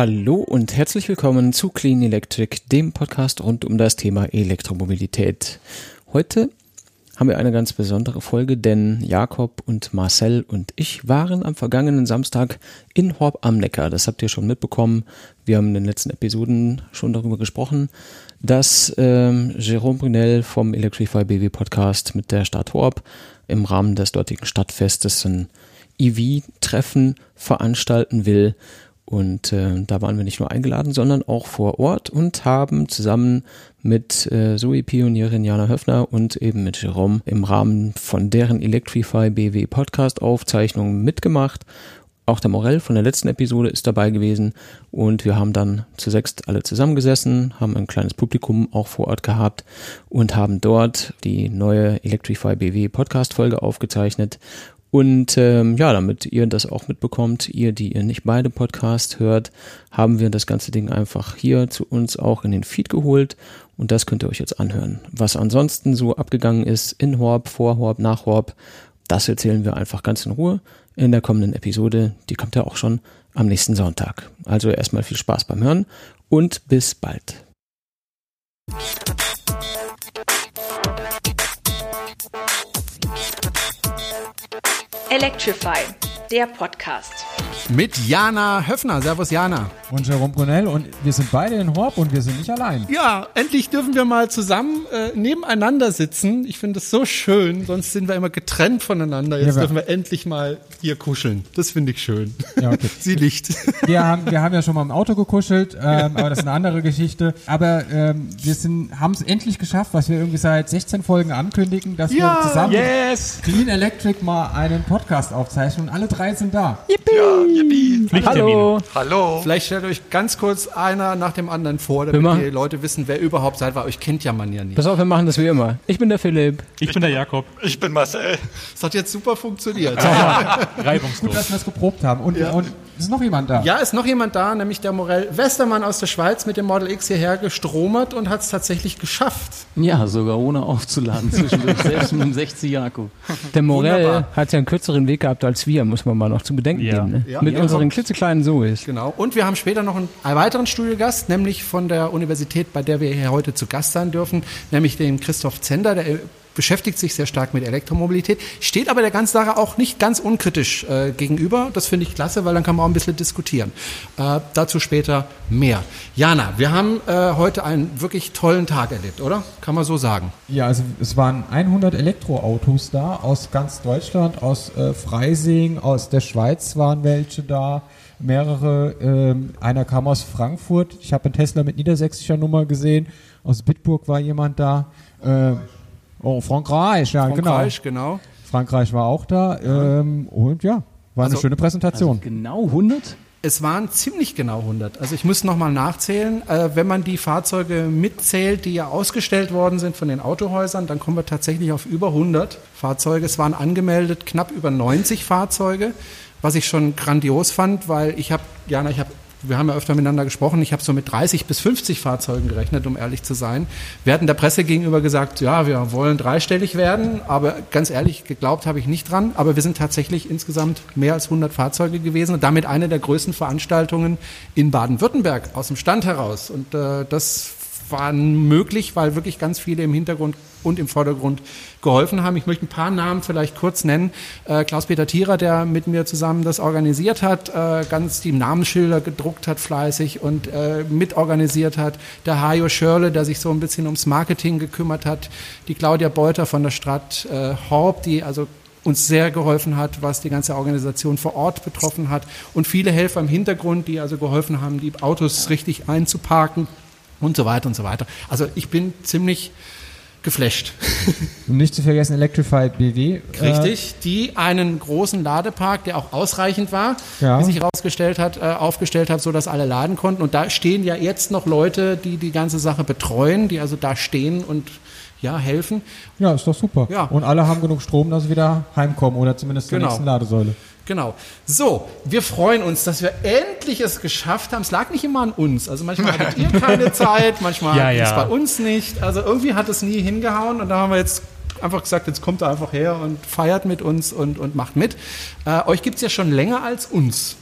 Hallo und herzlich willkommen zu Clean Electric, dem Podcast rund um das Thema Elektromobilität. Heute haben wir eine ganz besondere Folge, denn Jakob und Marcel und ich waren am vergangenen Samstag in Horb am Neckar. Das habt ihr schon mitbekommen. Wir haben in den letzten Episoden schon darüber gesprochen, dass ähm, Jérôme Brunel vom Electrify BW Podcast mit der Stadt Horb im Rahmen des dortigen Stadtfestes ein EV-Treffen veranstalten will. Und äh, da waren wir nicht nur eingeladen, sondern auch vor Ort und haben zusammen mit äh, Zoe Pionierin Jana Höfner und eben mit Jerome im Rahmen von deren Electrify BW Podcast Aufzeichnungen mitgemacht. Auch der Morell von der letzten Episode ist dabei gewesen und wir haben dann zu sechst alle zusammengesessen, haben ein kleines Publikum auch vor Ort gehabt und haben dort die neue Electrify BW Podcast Folge aufgezeichnet und ähm, ja, damit ihr das auch mitbekommt, ihr, die ihr nicht beide Podcasts hört, haben wir das ganze Ding einfach hier zu uns auch in den Feed geholt und das könnt ihr euch jetzt anhören. Was ansonsten so abgegangen ist in Horb, vor Horb, nach Horb, das erzählen wir einfach ganz in Ruhe in der kommenden Episode. Die kommt ja auch schon am nächsten Sonntag. Also erstmal viel Spaß beim Hören und bis bald. Electrify, der Podcast. Mit Jana Höfner. Servus Jana. Und Jerome Brunel und wir sind beide in Horb und wir sind nicht allein. Ja, endlich dürfen wir mal zusammen äh, nebeneinander sitzen. Ich finde es so schön, sonst sind wir immer getrennt voneinander. Jetzt Ja, dürfen wir endlich mal hier kuscheln. Das finde ich schön. Ja, okay. Sie liegt. Wir haben, wir haben ja schon mal im Auto gekuschelt, ähm, aber das ist eine andere Geschichte. Aber ähm, wir haben es endlich geschafft, was wir irgendwie seit 16 Folgen ankündigen, dass wir zusammen yes. Clean Electric mal einen Podcast aufzeichnen und alle drei sind da. Hallo. Hallo. Vielleicht stellt euch ganz kurz einer nach dem anderen vor, damit machen- die Leute wissen, wer überhaupt seid, weil euch kennt ja man ja nicht. Pass auf, wir machen das wie immer. Ich bin der Philipp. Ich bin der Jakob. Ich bin Marcel. Das hat jetzt super funktioniert. Gut, Reibungslos. dass wir es geprobt haben. Und, und ist noch jemand da? Ja, ist noch jemand da, nämlich der Morell Westermann aus der Schweiz mit dem Model X hierher gestromert und hat es tatsächlich geschafft. Ja, sogar ohne aufzuladen zwischendurch, selbst mit dem 60 Akku. Der Morell Wunderbar. hat ja einen kürzeren Weg gehabt als wir, muss man mal noch zu bedenken Ja. geben. Ne? Ja. Mit Ja. unseren klitzekleinen Zoes. Genau. Und wir haben später noch einen, weiteren Studiogast, nämlich von der Universität, bei der wir hier heute zu Gast sein dürfen, nämlich den Christoph Zender, der beschäftigt sich sehr stark mit Elektromobilität, steht aber der ganzen Sache auch nicht ganz unkritisch äh, gegenüber. Das finde ich klasse, weil dann kann man auch ein bisschen diskutieren. Äh, dazu später mehr. Jana, wir haben äh, heute einen wirklich tollen Tag erlebt, oder? Kann man so sagen. Ja, also es waren 100 Elektroautos da aus ganz Deutschland, aus äh, Freising, aus der Schweiz waren welche da, mehrere. Ähm, einer kam aus Frankfurt. Ich habe einen Tesla mit niedersächsischer Nummer gesehen. Aus Bitburg war jemand da. Äh, oh, Frankreich, ja Frankreich, genau. genau. Frankreich war auch da. Ähm, und ja, war eine Also- schöne Präsentation. Genau 100? Es waren ziemlich genau 100. Also ich muss nochmal nachzählen. Äh, wenn man die Fahrzeuge mitzählt, die ja ausgestellt worden sind von den Autohäusern, dann kommen wir tatsächlich auf über 100 Fahrzeuge. Es waren angemeldet knapp über 90 Fahrzeuge, was ich schon grandios fand, weil ich habe, Jana, ich habe wir haben ja öfter miteinander gesprochen. Ich habe so mit 30 bis 50 Fahrzeugen gerechnet, um ehrlich zu sein. Wir hatten der Presse gegenüber gesagt, ja, wir wollen dreistellig werden, aber ganz ehrlich, geglaubt habe ich nicht dran. Aber wir sind tatsächlich insgesamt mehr als 100 Fahrzeuge gewesen und damit eine der größten Veranstaltungen in Baden-Württemberg aus dem Stand heraus. Und äh, das war möglich, weil wirklich ganz viele im Hintergrund und im Vordergrund geholfen haben. Ich möchte ein paar Namen vielleicht kurz nennen. Äh, Klaus-Peter Thierer, der mit mir zusammen das organisiert hat, äh, ganz die Namensschilder gedruckt hat fleißig und äh, mitorganisiert hat. Der Hajo Schörle, der sich so ein bisschen ums Marketing gekümmert hat. Die Claudia Beuter von der Stadt äh, Horb, die also uns sehr geholfen hat, was die ganze Organisation vor Ort betroffen hat. Und viele Helfer im Hintergrund, die also geholfen haben, die Autos richtig einzuparken und so weiter und so weiter. Also ich bin ziemlich geflasht. Und nicht zu vergessen Electrified BW. äh, Richtig, die einen großen Ladepark, der auch ausreichend war, Ja. wie sich herausgestellt hat, äh, aufgestellt hat, so dass alle laden konnten. Und da stehen ja jetzt noch Leute, die die ganze Sache betreuen, die also da stehen und ja helfen. Ja, ist doch super. Ja. Und alle haben genug Strom, dass sie wieder heimkommen oder zumindest zur Genau. nächsten Ladesäule. Genau. So, wir freuen uns, dass wir endlich es geschafft haben. Es lag nicht immer an uns. Also manchmal hattet ihr keine Zeit, manchmal Ja, ist ja. bei uns nicht. Also irgendwie hat es nie hingehauen und da haben wir jetzt einfach gesagt, jetzt kommt er einfach her und feiert mit uns und, und macht mit. Äh, euch gibt's ja schon länger als uns.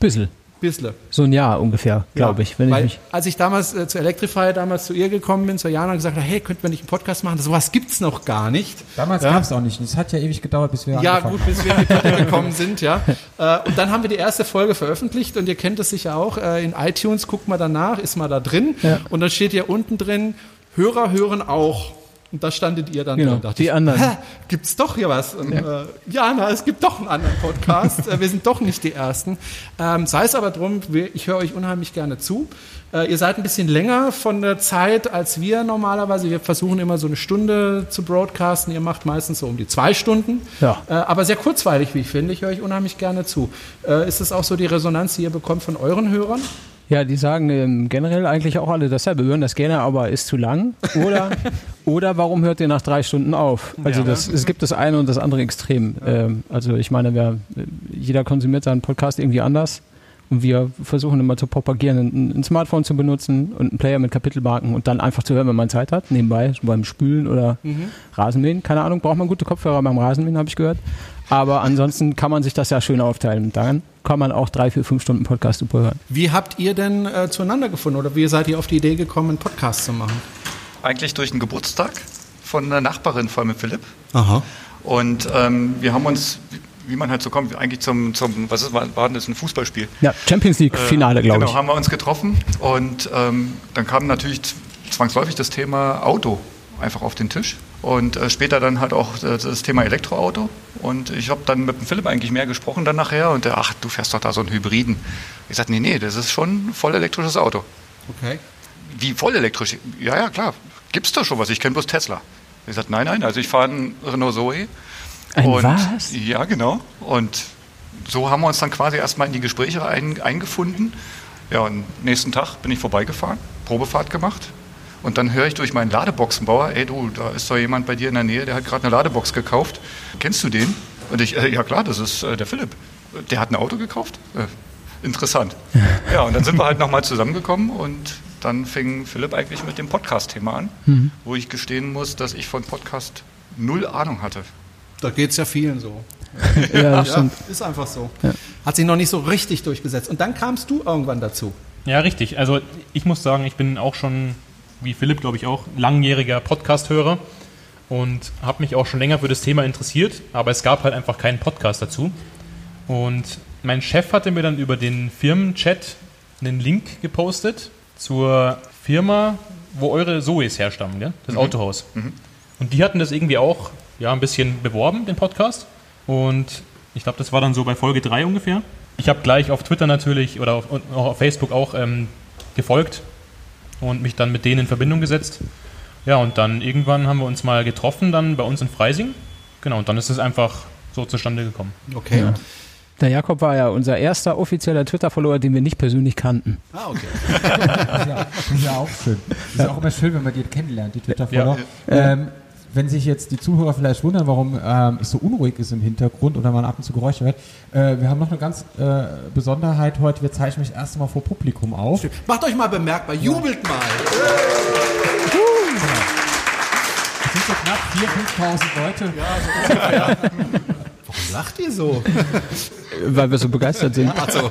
Bissel. Bissle. So ein Jahr ungefähr, glaube Ja, ich. Wenn ich weil, mich als ich damals äh, zu Electrify damals zu ihr gekommen bin, zu Jana und gesagt habe, hey, könnten wir nicht einen Podcast machen? Sowas gibt's noch gar nicht. Damals Ja. gab es auch nicht. Es hat ja ewig gedauert, bis wir Ja, gut, bis wir in die Platte gekommen sind, ja. Äh, und dann haben wir die erste Folge veröffentlicht und ihr kennt es sicher auch. Äh, in iTunes guckt mal danach, ist mal da drin. Ja. Und dann steht hier unten drin, Hörer hören auch. Und da standet ihr dann Genau, drin. Dachte die ich, anderen. Hä, gibt's doch hier was? Und, ja. Äh, ja, na, es gibt doch einen anderen Podcast. Äh, wir sind doch nicht die Ersten. Ähm, sei es aber drum, wir, ich höre euch unheimlich gerne zu. Äh, ihr seid ein bisschen länger von der Zeit als wir normalerweise. Wir versuchen immer so eine Stunde zu broadcasten. Ihr macht meistens so um die zwei Stunden. Ja. Äh, aber sehr kurzweilig, wie ich finde. Ich höre euch unheimlich gerne zu. Äh, ist es auch so die Resonanz, die ihr bekommt von euren Hörern? Ja, die sagen ähm, generell eigentlich auch alle dasselbe. Wir hören das gerne, aber ist zu lang. Oder, oder warum hört ihr nach drei Stunden auf? Also das, es gibt das eine und das andere Extrem. Ähm, also ich meine, wer, jeder konsumiert seinen Podcast irgendwie anders. Und wir versuchen immer zu propagieren, ein, ein Smartphone zu benutzen und einen Player mit Kapitelmarken und dann einfach zu hören, wenn man Zeit hat, nebenbei, beim Spülen oder Rasenmähen. Keine Ahnung, braucht man gute Kopfhörer beim Rasenmähen, habe ich gehört. Aber ansonsten kann man sich das ja schön aufteilen. Und dann kann man auch drei, vier, fünf Stunden Podcast super hören. Wie habt ihr denn äh, zueinander gefunden oder wie seid ihr auf die Idee gekommen, einen Podcast zu machen? Eigentlich durch einen Geburtstag von einer Nachbarin von mir, Philipp. Aha. Und ähm, wir haben uns, wie- man halt so kommt, eigentlich zum, zum was ist, war, war denn das, ein Fußballspiel? Ja, Champions League Finale, glaube genau, ich. haben wir uns getroffen und ähm, dann kam natürlich zwangsläufig das Thema Auto einfach auf den Tisch und äh, später dann halt auch äh, das Thema Elektroauto und ich habe dann mit dem Philipp eigentlich mehr gesprochen dann nachher und der, ach, du fährst doch da so einen Hybriden. Ich sagte, nee, nee, das ist schon ein voll elektrisches Auto. Okay. Wie voll elektrisch? Ja, ja, klar. Gibt's da schon was? Ich kenne bloß Tesla. Ich sagte, nein, nein, also ich fahre einen Renault Zoe. Ein und, was? Ja, genau. Und so haben wir uns dann quasi erstmal in die Gespräche ein, eingefunden. Ja, und nächsten Tag bin ich vorbeigefahren, Probefahrt gemacht. Und dann höre ich durch meinen Ladeboxenbauer, ey du, da ist doch jemand bei dir in der Nähe, der hat gerade eine Ladebox gekauft. Kennst du den? Und ich, äh, ja klar, das ist äh, der Philipp. Der hat ein Auto gekauft? Äh, interessant. Ja, und dann sind wir halt nochmal zusammengekommen und dann fing Philipp eigentlich mit dem Podcast-Thema an, Mhm. wo ich gestehen muss, dass ich von Podcast null Ahnung hatte. Da geht es ja vielen so. Ja, das stimmt. ist einfach so. Hat sich noch nicht so richtig durchgesetzt. Und dann kamst du irgendwann dazu. Ja, richtig. Also ich muss sagen, ich bin auch schon, wie Philipp, glaube ich auch, langjähriger Podcast-Hörer und habe mich auch schon länger für das Thema interessiert, aber es gab halt einfach keinen Podcast dazu. Und mein Chef hatte mir dann über den Firmenchat einen Link gepostet zur Firma, wo eure Zoes herstammen, gell? das Autohaus. Und die hatten das irgendwie auch ja, ein bisschen beworben, den Podcast. Und ich glaube, das war dann so bei Folge 3 ungefähr. Ich habe gleich auf Twitter natürlich oder auf, auf Facebook auch ähm, gefolgt und mich dann mit denen in Verbindung gesetzt. Ja, und dann irgendwann haben wir uns mal getroffen, dann bei uns in Freising. Genau, und dann ist es einfach so zustande gekommen. Okay. Der Jakob war ja unser erster offizieller Twitter-Follower, den wir nicht persönlich kannten. Ah, okay. Das ist ja, das ist ja auch schön. Das ist ja auch immer schön, wenn man die kennenlernt, die Twitter-Follower. Ähm, wenn sich jetzt die Zuhörer vielleicht wundern, warum ähm, es so unruhig ist im Hintergrund oder man ab und zu Geräusche hört, äh, wir haben noch eine ganz äh, Besonderheit heute. Wir zeichnen mich erst einmal vor Publikum auf. Macht euch mal bemerkbar, jubelt mal. Es sind so knapp 4.000, 5.000 Leute. Warum lacht ihr so? Weil wir so begeistert sind. Ach so.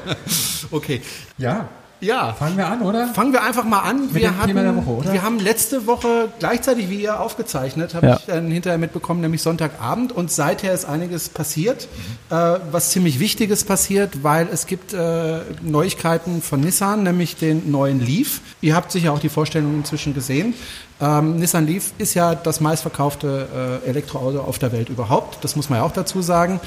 Okay. Ja, Ja. fangen wir an, oder? Fangen wir einfach mal an. Mit wir, dem hatten, Thema der Woche, oder? wir haben letzte Woche gleichzeitig wie ihr aufgezeichnet, habe Ja. ich dann hinterher mitbekommen, nämlich Sonntagabend. Und seither ist einiges passiert, äh, was ziemlich Wichtiges passiert, weil es gibt äh, Neuigkeiten von Nissan, nämlich den neuen Leaf. Ihr habt sicher auch die Vorstellung inzwischen gesehen. Ähm, Nissan Leaf ist ja das meistverkaufte äh, Elektroauto auf der Welt überhaupt. Das muss man ja auch dazu sagen.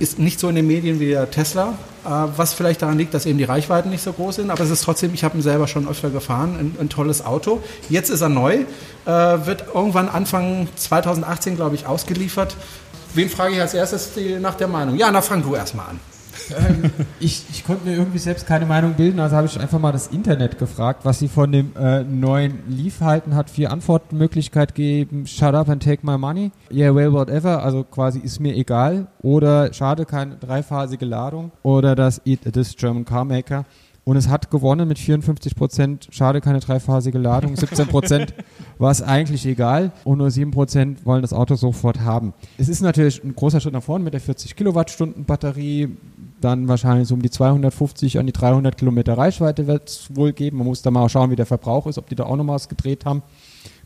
Ist nicht so in den Medien wie der Tesla, äh, was vielleicht daran liegt, dass eben die Reichweiten nicht so groß sind. Aber es ist trotzdem, ich habe ihn selber schon öfter gefahren, ein, ein tolles Auto. Jetzt ist er neu, äh, wird irgendwann Anfang 2018, glaube ich, ausgeliefert. Wen frage ich als erstes nach der Meinung? Ja, na, fang du erstmal an. Ähm, ich, ich konnte mir irgendwie selbst keine Meinung bilden, also habe ich einfach mal das Internet gefragt, was sie von dem äh, neuen Leaf halten, hat vier Antwortmöglichkeiten gegeben, shut up and take my money, yeah, well, whatever, also quasi ist mir egal, oder schade, keine dreiphasige Ladung, oder das Eat This German Car Maker. Und es hat gewonnen mit 54 Prozent. Schade, keine dreiphasige Ladung. 17 Prozent war es eigentlich egal. Und nur 7 Prozent wollen das Auto sofort haben. Es ist natürlich ein großer Schritt nach vorne mit der 40 Kilowattstunden Batterie. Dann wahrscheinlich so um die 250 an die 300 Kilometer Reichweite wird es wohl geben. Man muss da mal schauen, wie der Verbrauch ist, ob die da auch noch was gedreht haben,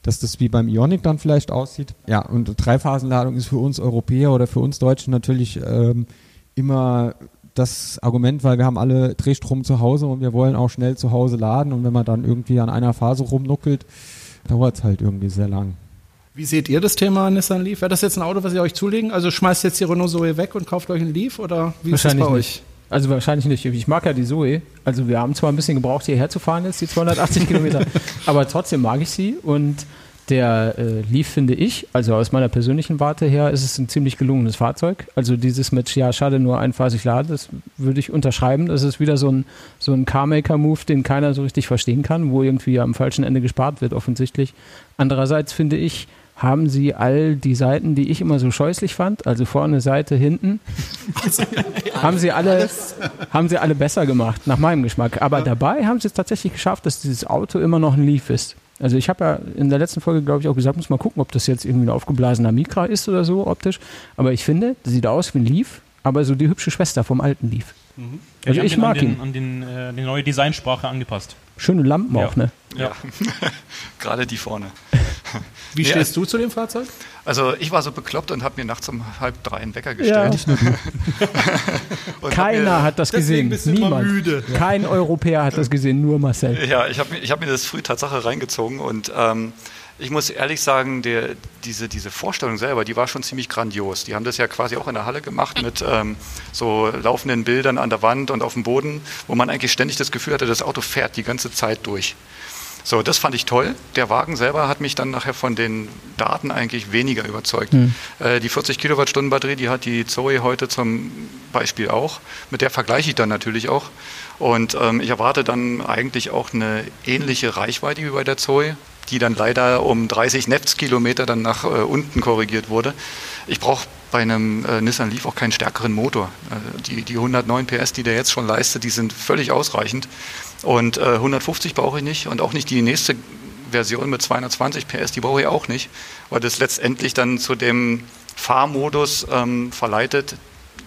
dass das wie beim Ionic dann vielleicht aussieht. Ja, und Dreiphasenladung ist für uns Europäer oder für uns Deutschen natürlich ähm, immer das Argument, weil wir haben alle Drehstrom zu Hause und wir wollen auch schnell zu Hause laden und wenn man dann irgendwie an einer Phase rumnuckelt, dauert es halt irgendwie sehr lang. Wie seht ihr das Thema Nissan Leaf? Wäre das jetzt ein Auto, was ihr euch zulegen? Also schmeißt jetzt die Renault Zoe weg und kauft euch einen Leaf oder wie ist das bei Wahrscheinlich euch? nicht. Also wahrscheinlich nicht. Ich mag ja die Zoe. Also wir haben zwar ein bisschen gebraucht, hierher zu fahren jetzt, die 280 Kilometer, aber trotzdem mag ich sie und der äh, Leaf finde ich, also aus meiner persönlichen Warte her, ist es ein ziemlich gelungenes Fahrzeug. Also dieses mit, ja, schade, nur einphasig laden, das würde ich unterschreiben. Das ist wieder so ein, so ein Carmaker-Move, den keiner so richtig verstehen kann, wo irgendwie am falschen Ende gespart wird, offensichtlich. Andererseits finde ich, haben sie all die Seiten, die ich immer so scheußlich fand, also vorne, Seite, hinten, haben sie alle, haben sie alle besser gemacht, nach meinem Geschmack. Aber dabei haben sie es tatsächlich geschafft, dass dieses Auto immer noch ein Leaf ist. Also ich habe ja in der letzten Folge, glaube ich, auch gesagt, muss mal gucken, ob das jetzt irgendwie ein aufgeblasener Micra ist oder so optisch. Aber ich finde, das sieht aus wie ein Leaf, aber so die hübsche Schwester vom alten Leaf. Ja, Also ich mag ihn. an den, an den, äh, die neue Designsprache angepasst. Schöne Lampen Ja. auch, ne? Ja. Gerade die vorne. Wie Ja. stehst du zu dem Fahrzeug? Also ich war so bekloppt und habe mir nachts um halb drei einen Wecker gestellt. Hab Keiner mir, hat das gesehen. Niemand. müde. Kein Europäer hat das gesehen, nur Marcel. Ja, ich habe hab mir das früh Tatsache reingezogen und ähm, ich muss ehrlich sagen, der, diese, diese Vorstellung selber, die war schon ziemlich grandios. Die haben das ja quasi auch in der Halle gemacht mit ähm, so laufenden Bildern an der Wand und auf dem Boden, wo man eigentlich ständig das Gefühl hatte, das Auto fährt die ganze Zeit durch. So, das fand ich toll. Der Wagen selber hat mich dann nachher von den Daten eigentlich weniger überzeugt. Äh, die 40 Kilowattstunden Batterie, die hat die Zoe heute zum Beispiel auch. Mit der vergleiche ich dann natürlich auch. Und ähm, ich erwarte dann eigentlich auch eine ähnliche Reichweite wie bei der Zoe, die dann leider um 30 Netzkilometer dann nach äh, unten korrigiert wurde. Ich brauche bei einem äh, Nissan Leaf auch keinen stärkeren Motor. Äh, die, die 109 PS, die der jetzt schon leistet, die sind völlig ausreichend. Und äh, 150 brauche ich nicht und auch nicht die nächste Version mit 220 PS, die brauche ich auch nicht, weil das letztendlich dann zu dem Fahrmodus ähm, verleitet,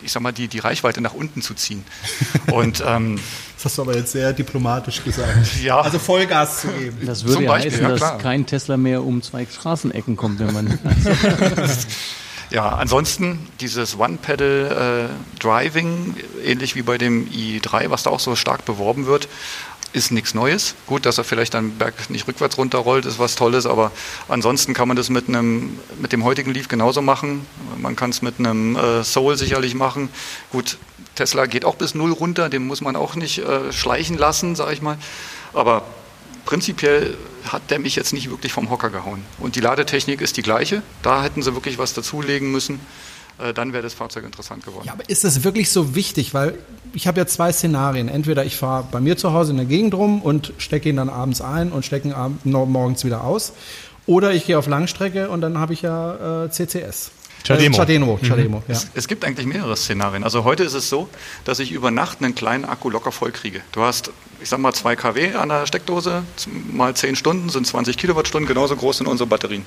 ich sag mal, die, die Reichweite nach unten zu ziehen. Und ähm, Das hast du aber jetzt sehr diplomatisch gesagt. ja, Also Vollgas zu geben. Das würde Zum ja Beispiel, heißen, ja, dass kein Tesla mehr um zwei Straßenecken kommt, wenn man. Ja, ansonsten dieses One-Pedal-Driving, ähnlich wie bei dem i3, was da auch so stark beworben wird, ist nichts Neues. Gut, dass er vielleicht dann Berg nicht rückwärts runterrollt, ist was Tolles, aber ansonsten kann man das mit einem mit dem heutigen Leaf genauso machen. Man kann es mit einem äh, Soul sicherlich machen. Gut, Tesla geht auch bis null runter, den muss man auch nicht äh, schleichen lassen, sage ich mal. Aber prinzipiell hat der mich jetzt nicht wirklich vom Hocker gehauen. Und die Ladetechnik ist die gleiche. Da hätten sie wirklich was dazulegen müssen. Äh, dann wäre das Fahrzeug interessant geworden. Ja, aber ist das wirklich so wichtig? Weil ich habe ja zwei Szenarien. Entweder ich fahre bei mir zu Hause in der Gegend rum und stecke ihn dann abends ein und stecke ihn morgens wieder aus. Oder ich gehe auf Langstrecke und dann habe ich ja äh, CCS. Chademo. Äh, Chademo, Chademo ja. Es, es gibt eigentlich mehrere Szenarien. Also heute ist es so, dass ich über Nacht einen kleinen Akku locker voll kriege. Du hast, ich sag mal, 2 kW an der Steckdose, mal 10 Stunden sind 20 Kilowattstunden, genauso groß sind unsere Batterien.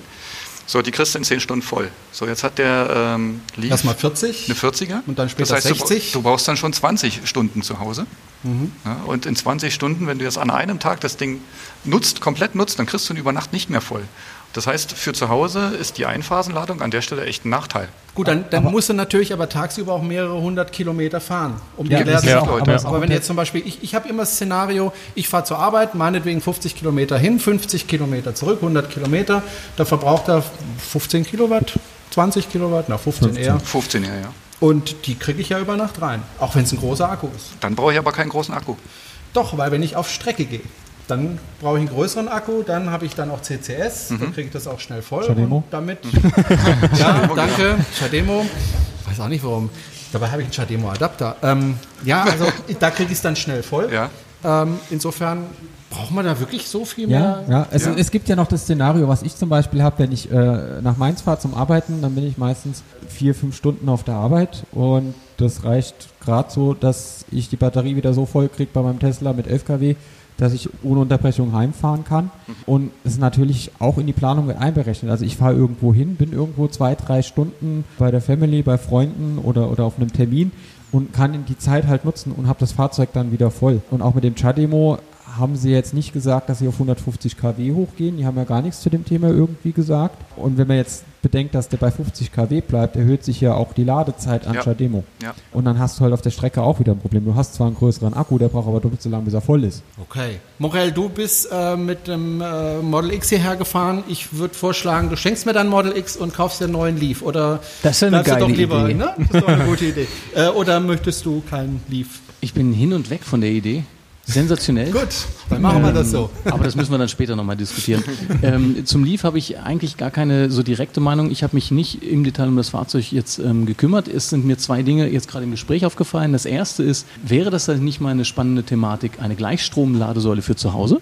So, die kriegst du in 10 Stunden voll. So, jetzt hat der ähm, Leaf Erstmal 40. eine 40er. Und dann später das heißt, 60. Du, du brauchst dann schon 20 Stunden zu Hause. Mhm. Ja, und in 20 Stunden, wenn du jetzt an einem Tag das Ding nutzt, komplett nutzt, dann kriegst du ihn über Nacht nicht mehr voll. Das heißt, für zu Hause ist die Einphasenladung an der Stelle echt ein Nachteil. Gut, dann, dann musst du natürlich aber tagsüber auch mehrere hundert Kilometer fahren, um Ja, die ist machen. auch- aber, ja. aber wenn jetzt zum Beispiel, ich, ich habe immer das Szenario, ich fahre zur Arbeit, meinetwegen 50 Kilometer hin, 50 Kilometer zurück, 100 Kilometer, da verbraucht er 15 Kilowatt, 20 Kilowatt, na 15, eher. 15 ja, ja. Und die kriege ich ja über Nacht rein, auch wenn es ein großer Akku ist. Dann brauche ich aber keinen großen Akku. Doch, weil wenn ich auf Strecke gehe, dann brauche ich einen größeren Akku, dann habe ich dann auch CCS, dann kriege ich das auch schnell voll. Chademo? Und damit, ja, danke, Chademo. Weiß auch nicht warum. Dabei habe ich einen Chademo-Adapter. Ähm, ja, also da kriege ich es dann schnell voll. Ja. Ähm, insofern braucht man da wirklich so viel Ja, mehr. ja. Es, Ja. es gibt ja noch das Szenario, was ich zum Beispiel habe, wenn ich äh, nach Mainz fahre zum Arbeiten, dann bin ich meistens vier, fünf Stunden auf der Arbeit und das reicht gerade so, dass ich die Batterie wieder so voll kriege bei meinem Tesla mit 11 kW, dass ich ohne Unterbrechung heimfahren kann. Und es ist natürlich auch in die Planung mit einberechnet. Also ich fahre irgendwo hin, bin irgendwo zwei, drei Stunden bei der Family, bei Freunden oder, oder auf einem Termin und kann die Zeit halt nutzen und habe das Fahrzeug dann wieder voll. Und auch mit dem Chademo haben sie jetzt nicht gesagt, dass sie auf 150 kW hochgehen. Die haben ja gar nichts zu dem Thema irgendwie gesagt. Und wenn man jetzt bedenkt, dass der bei 50 kW bleibt, erhöht sich ja auch die Ladezeit an Ja. Chademo. Ja. Und dann hast du halt auf der Strecke auch wieder ein Problem. Du hast zwar einen größeren Akku, der braucht aber doppelt so lange, bis er voll ist. Okay. Morel, du bist äh, mit dem äh, Model X hierher gefahren. Ich würde vorschlagen, du schenkst mir dann Model X und kaufst dir einen neuen Leaf. Oder Das ist eine geile doch lieber, Idee. Ne? Das ist doch eine gute Idee. Äh, oder möchtest du keinen Leaf? Ich bin hin und weg von der Idee. Sensationell. Gut, dann machen wir das so. Aber das müssen wir dann später nochmal diskutieren. ähm, zum Leaf habe ich eigentlich gar keine so direkte Meinung. Ich habe mich nicht im Detail um das Fahrzeug jetzt ähm, gekümmert. Es sind mir zwei Dinge jetzt gerade im Gespräch aufgefallen. Das erste ist, wäre das dann nicht mal eine spannende Thematik, eine Gleichstromladesäule für zu Hause?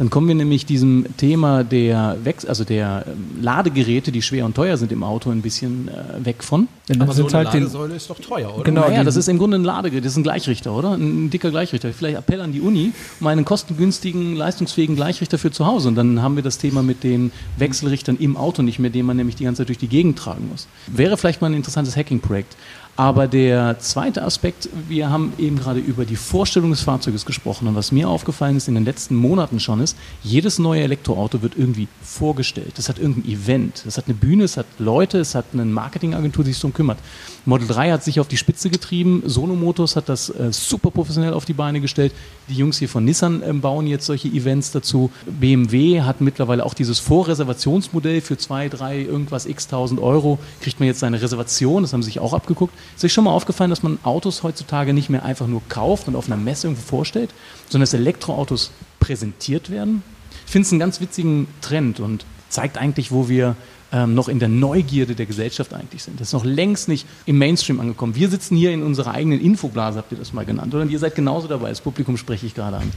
Dann kommen wir nämlich diesem Thema der Wechsel, also der ähm, Ladegeräte, die schwer und teuer sind im Auto, ein bisschen äh, weg von. Dann Aber so eine halt den, Ladesäule ist doch teuer, oder? Genau, naja, die- das ist im Grunde ein Ladegerät, das ist ein Gleichrichter, oder? Ein dicker Gleichrichter. Vielleicht Appell an die Uni, um einen kostengünstigen, leistungsfähigen Gleichrichter für zu Hause. Und dann haben wir das Thema mit den Wechselrichtern im Auto nicht mehr, den man nämlich die ganze Zeit durch die Gegend tragen muss. Wäre vielleicht mal ein interessantes Hacking-Projekt. Aber der zweite Aspekt, wir haben eben gerade über die Vorstellung des Fahrzeuges gesprochen. Und was mir aufgefallen ist in den letzten Monaten schon ist, jedes neue Elektroauto wird irgendwie vorgestellt. Das hat irgendein Event, das hat eine Bühne, es hat Leute, es hat eine Marketingagentur, die sich darum kümmert. Model 3 hat sich auf die Spitze getrieben, Sono Motors hat das äh, super professionell auf die Beine gestellt. Die Jungs hier von Nissan ähm, bauen jetzt solche Events dazu. BMW hat mittlerweile auch dieses Vorreservationsmodell für zwei, drei, irgendwas x tausend Euro, kriegt man jetzt seine Reservation, das haben sie sich auch abgeguckt. Ist euch schon mal aufgefallen, dass man Autos heutzutage nicht mehr einfach nur kauft und auf einer Messe irgendwo vorstellt, sondern dass Elektroautos präsentiert werden? Ich finde es einen ganz witzigen Trend und zeigt eigentlich, wo wir ähm, noch in der Neugierde der Gesellschaft eigentlich sind. Das ist noch längst nicht im Mainstream angekommen. Wir sitzen hier in unserer eigenen Infoblase, habt ihr das mal genannt, oder? Und ihr seid genauso dabei. Das Publikum spreche ich gerade an.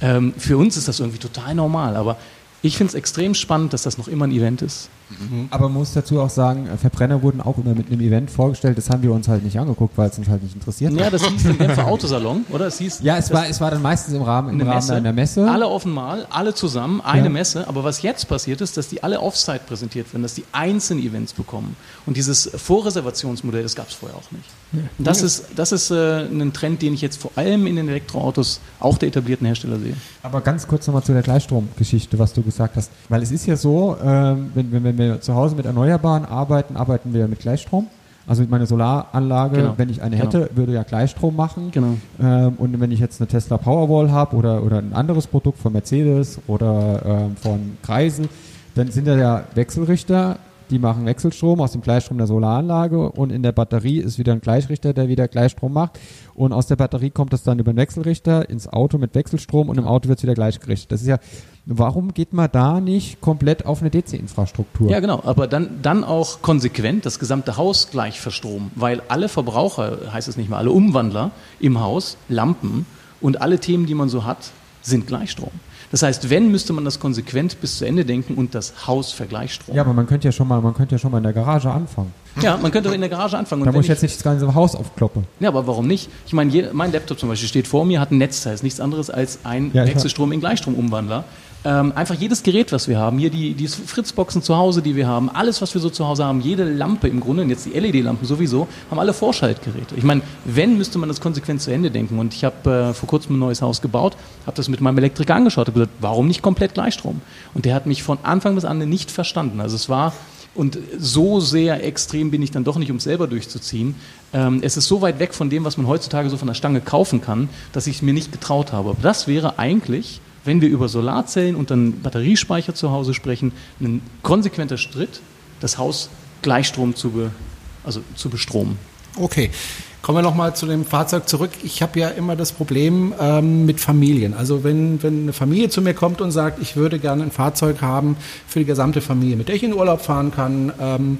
Ähm, für uns ist das irgendwie total normal, aber ich finde es extrem spannend, dass das noch immer ein Event ist. Aber man muss dazu auch sagen, äh, Verbrenner wurden auch immer mit einem Event vorgestellt. Das haben wir uns halt nicht angeguckt, weil es uns halt nicht interessiert Ja, hat. das hieß im Genfer Autosalon, oder? Es hieß Ja, es war, es war dann meistens im Rahmen, im Rahmen Messe, einer Messe. Alle auf einmal, alle zusammen, eine Ja. Messe. Aber was jetzt passiert ist, dass die alle Offsite präsentiert werden, dass die einzelne Events bekommen. Und dieses Vorreservationsmodell, das gab es vorher auch nicht. Und das ist, das ist äh, ein Trend, den ich jetzt vor allem in den Elektroautos auch der etablierten Hersteller sehe. Aber ganz kurz nochmal zu der Gleichstromgeschichte, was du gesagt hast. Weil es ist ja so, ähm, wenn, wenn, wenn wir zu Hause mit Erneuerbaren arbeiten, arbeiten wir mit Gleichstrom. Also meine Solaranlage, Genau. wenn ich eine Genau. hätte, würde ja Gleichstrom machen. Genau. Ähm, und wenn ich jetzt eine Tesla Powerwall habe oder, oder ein anderes Produkt von Mercedes oder ähm, von Kreisel, dann sind da ja Wechselrichter, die machen Wechselstrom aus dem Gleichstrom der Solaranlage und in der Batterie ist wieder ein Gleichrichter, der wieder Gleichstrom macht. Und aus der Batterie kommt das dann über den Wechselrichter ins Auto mit Wechselstrom und im Auto wird es wieder gleichgerichtet. Das ist ja, warum geht man da nicht komplett auf eine DC-Infrastruktur? Ja, genau. Aber dann, dann auch konsequent das gesamte Haus gleich verstromen. Weil alle Verbraucher, heißt es nicht mal, alle Umwandler im Haus, Lampen und alle Themen, die man so hat, sind Gleichstrom. Das heißt, wenn, müsste man das konsequent bis zu Ende denken und das Haus vergleichstrom. Ja, aber man könnte ja schon mal, man könnte ja schon mal in der Garage anfangen. Ja, man könnte in der Garage anfangen. Und Da muss ich jetzt nicht das ganze Haus aufkloppen. Ja, aber warum nicht? Ich meine, mein Laptop zum Beispiel steht vor mir, hat ein Netzteil, ist nichts anderes als ein Ja, Wechselstrom in Gleichstromumwandler. Ähm, einfach jedes Gerät, was wir haben, hier die, die Fritzboxen zu Hause, die wir haben, alles, was wir so zu Hause haben, jede Lampe im Grunde, und jetzt die LED-Lampen sowieso, haben alle Vorschaltgeräte. Ich meine, wenn, müsste man das konsequent zu Ende denken. Und ich habe äh, vor kurzem ein neues Haus gebaut, habe das mit meinem Elektriker angeschaut und gesagt, warum nicht komplett Gleichstrom? Und der hat mich von Anfang bis Ende nicht verstanden. Also es war und so sehr extrem bin ich dann doch nicht, um es selber durchzuziehen. Ähm, es ist so weit weg von dem, was man heutzutage so von der Stange kaufen kann, dass ich es mir nicht getraut habe. Aber das wäre eigentlich, wenn wir über Solarzellen und dann Batteriespeicher zu Hause sprechen, ein konsequenter Schritt, das Haus Gleichstrom zu, be, also zu bestromen. Okay. Kommen wir nochmal zu dem Fahrzeug zurück. Ich habe ja immer das Problem ähm, mit Familien. Also wenn, wenn eine Familie zu mir kommt und sagt, ich würde gerne ein Fahrzeug haben für die gesamte Familie, mit der ich in Urlaub fahren kann, ähm,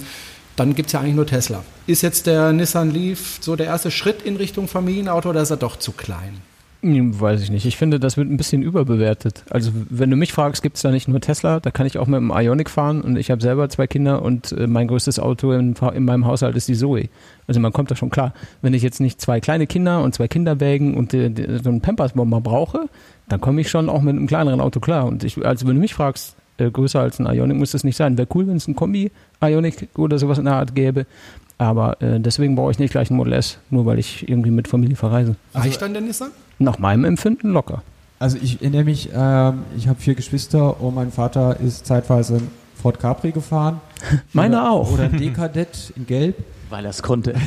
dann gibt es ja eigentlich nur Tesla. Ist jetzt der Nissan Leaf so der erste Schritt in Richtung Familienauto oder ist er doch zu klein? Hm, Weiß ich nicht. Ich finde, das wird ein bisschen überbewertet. Also, wenn du mich fragst, gibt es da nicht nur Tesla, da kann ich auch mit dem Ionic fahren und ich habe selber zwei Kinder und äh, mein größtes Auto in, in meinem Haushalt ist die Zoe. Also, man kommt da schon klar. Wenn ich jetzt nicht zwei kleine Kinder und zwei Kinderwägen und äh, die- so einen Pampers-Bomber brauche, dann komme ich schon auch mit einem kleineren Auto klar. Und ich, also, wenn du mich fragst, äh, größer als ein Ionic muss das nicht sein. Wäre cool, wenn es ein Kombi-Ionic oder sowas in der Art gäbe. Aber äh, deswegen brauche ich nicht gleich ein Model S, nur weil ich irgendwie mit Familie verreise. Reicht dann der Nissan? Nach meinem Empfinden locker. Also ich erinnere mich, ähm, ich habe vier Geschwister und mein Vater ist zeitweise Ford Capri gefahren. Meiner oder, auch. Oder ein D-Kadett in Gelb, Weil er es konnte. äh,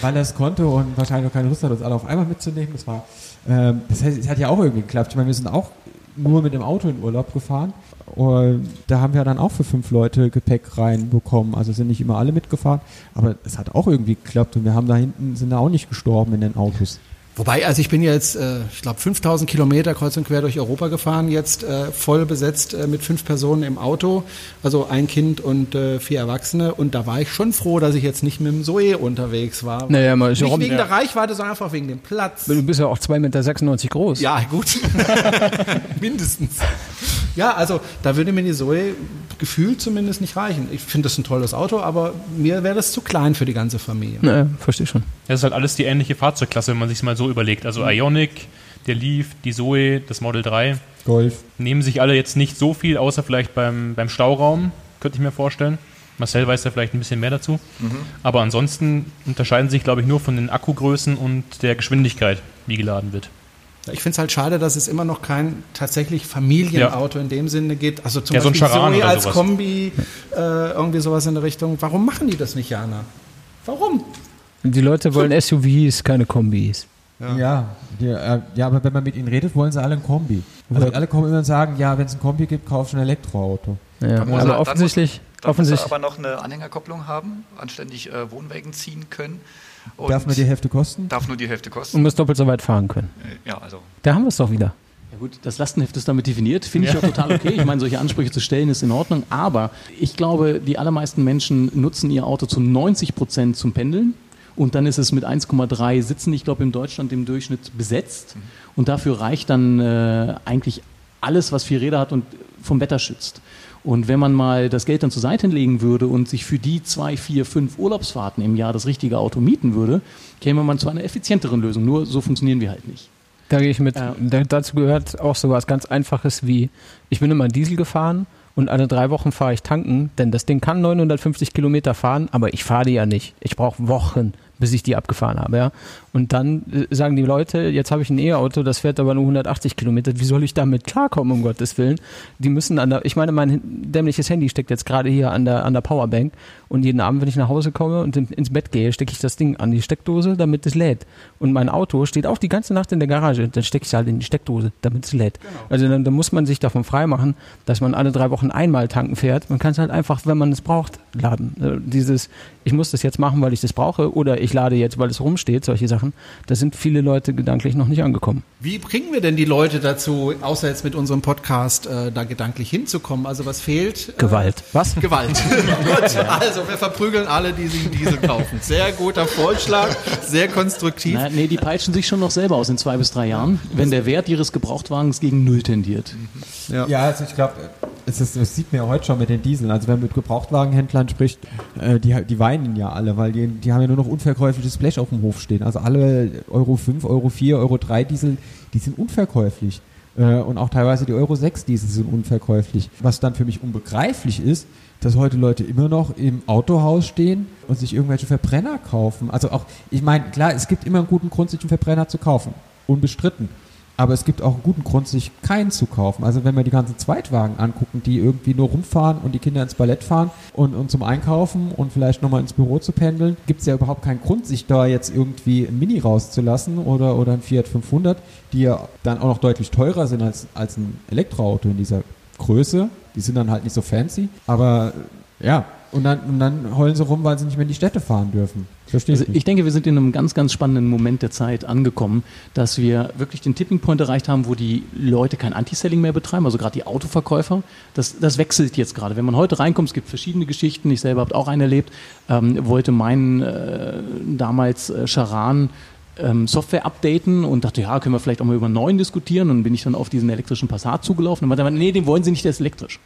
weil er es konnte und wahrscheinlich noch keine Lust hat, uns alle auf einmal mitzunehmen. Das war, ähm, das heißt, es hat ja auch irgendwie geklappt. Ich meine, wir sind auch nur mit dem Auto in Urlaub gefahren. Da haben wir dann auch für fünf Leute Gepäck reinbekommen. Also sind nicht immer alle mitgefahren, aber es hat auch irgendwie geklappt und wir haben da hinten, sind da auch nicht gestorben in den Autos. Wobei, also ich bin jetzt, äh, ich glaube, 5000 Kilometer kreuz und quer durch Europa gefahren, jetzt äh, voll besetzt äh, mit fünf Personen im Auto, also ein Kind und äh, vier Erwachsene. Und da war ich schon froh, dass ich jetzt nicht mit dem Zoe unterwegs war. Naja, mal nicht Jerome, wegen ja. der Reichweite, sondern einfach wegen dem Platz. Du bist ja auch 2,96 Meter groß. Ja, gut. Mindestens. Ja, also da würde mir die Zoe gefühlt zumindest nicht reichen. Ich finde das ein tolles Auto, aber mir wäre das zu klein für die ganze Familie. Naja, verstehe schon. Das ist halt alles die ähnliche Fahrzeugklasse, wenn man sich mal so überlegt. Also Ionic, der Leaf, die Zoe, das Model 3 Golf. nehmen sich alle jetzt nicht so viel, außer vielleicht beim, beim Stauraum, könnte ich mir vorstellen. Marcel weiß da vielleicht ein bisschen mehr dazu. Aber ansonsten unterscheiden sich, glaube ich, nur von den Akkugrößen und der Geschwindigkeit, wie geladen wird. Ich finde es halt schade, dass es immer noch kein tatsächlich Familienauto in dem Sinne gibt. Also zum Ja, so ein Beispiel Charan Zoe als sowas. Kombi, äh, irgendwie sowas in der Richtung. Warum machen die das nicht, Jana? Warum? Die Leute wollen SUVs, keine Kombis. Ja, die, äh, ja, aber wenn man mit ihnen redet, wollen sie alle ein Kombi. Also alle kommen immer und sagen, ja, wenn es ein Kombi gibt, kauf schon ein Elektroauto. Ja, Dann muss er- aber dann offensichtlich, Dann muss er offensichtlich, aber noch eine Anhängerkopplung haben, anständig äh, Wohnwägen ziehen können. Und Darf nur die Hälfte kosten? darf nur die Hälfte und kosten. muss doppelt so weit fahren können. Ja, also Da haben wir es doch wieder. Ja gut, das Lastenheft ist damit definiert, finde ich auch total okay. Ich meine, solche Ansprüche zu stellen ist in Ordnung, aber ich glaube, die allermeisten Menschen nutzen ihr Auto zu 90 Prozent zum Pendeln und dann ist es mit 1,3 Sitzen, ich glaube, in Deutschland im Durchschnitt besetzt und dafür reicht dann äh, eigentlich alles, was vier Räder hat und vom Wetter schützt. Und wenn man mal das Geld dann zur Seite legen würde und sich für die zwei, vier, fünf Urlaubsfahrten im Jahr das richtige Auto mieten würde, käme man zu einer effizienteren Lösung. Nur so funktionieren wir halt nicht. Da gehe ich mit. Ja. Da, dazu gehört auch sowas ganz Einfaches wie, ich bin immer Diesel gefahren und alle drei Wochen fahre ich tanken, denn das Ding kann 950 Kilometer fahren, aber ich fahre die ja nicht. Ich brauche Wochen, bis ich die abgefahren habe, ja. Und dann äh, sagen die Leute, jetzt habe ich ein E-Auto, das fährt aber nur 180 Kilometer. Wie soll ich damit klarkommen, um Gottes Willen? Die müssen an der, ich meine, mein dämliches Handy steckt jetzt gerade hier an der, an der Powerbank und jeden Abend, wenn ich nach Hause komme und in, ins Bett gehe, stecke ich das Ding an die Steckdose, damit es lädt. Und mein Auto steht auch die ganze Nacht in der Garage, dann stecke ich es halt in die Steckdose, damit es lädt. Also dann, dann muss man sich davon freimachen, dass man alle drei Wochen einmal tanken fährt. Man kann es halt einfach, wenn man es braucht, laden. Äh, Dieses, ich muss das jetzt machen, weil ich das brauche oder ich lade jetzt, weil es rumsteht, solche Sachen, da sind viele Leute gedanklich noch nicht angekommen. Wie bringen wir denn die Leute dazu, außer jetzt mit unserem Podcast, äh, da gedanklich hinzukommen? Also was fehlt? Äh, Gewalt. Was? Gewalt. Gut, also wir verprügeln alle, die sich einen Diesel kaufen. Sehr guter Vorschlag, sehr konstruktiv. Na, nee, die peitschen sich schon noch selber aus in zwei bis drei Jahren, wenn der Wert ihres Gebrauchtwagens gegen Null tendiert. Ja, also ich glaube, es ist, das sieht man ja heute schon mit den Dieseln. Also wenn man mit Gebrauchtwagenhändlern spricht, äh, die, die weinen ja alle, weil die, die haben ja nur noch unverkäufliches Blech auf dem Hof stehen. Also alle Euro 5, Euro 4, Euro 3 Diesel, die sind unverkäuflich. Äh, und auch teilweise die Euro 6 Diesel sind unverkäuflich. Was dann für mich unbegreiflich ist, dass heute Leute immer noch im Autohaus stehen und sich irgendwelche Verbrenner kaufen. Also auch, ich meine, klar, es gibt immer einen guten Grund, sich einen Verbrenner zu kaufen. Unbestritten. Aber es gibt auch einen guten Grund, sich keinen zu kaufen. Also wenn wir die ganzen Zweitwagen angucken, die irgendwie nur rumfahren und die Kinder ins Ballett fahren und, und zum Einkaufen und vielleicht nochmal ins Büro zu pendeln, gibt es ja überhaupt keinen Grund, sich da jetzt irgendwie ein Mini rauszulassen oder, oder ein Fiat 500, die ja dann auch noch deutlich teurer sind als, als ein Elektroauto in dieser Größe. Die sind dann halt nicht so fancy. Aber ja, und dann, und dann heulen sie rum, weil sie nicht mehr in die Städte fahren dürfen. Verstehe Also ich ich denke, wir sind in einem ganz, ganz spannenden Moment der Zeit angekommen, dass wir wirklich den Tipping Point erreicht haben, wo die Leute kein Anti-Selling mehr betreiben, also gerade die Autoverkäufer. Das, das wechselt jetzt gerade. Wenn man heute reinkommt, es gibt verschiedene Geschichten, ich selber habe auch eine erlebt, ähm, wollte meinen äh, damals äh, Charan ähm, Software updaten und dachte, ja, können wir vielleicht auch mal über einen neuen diskutieren. Und bin ich dann auf diesen elektrischen Passat zugelaufen und meinte, nee, den wollen sie nicht, der ist elektrisch.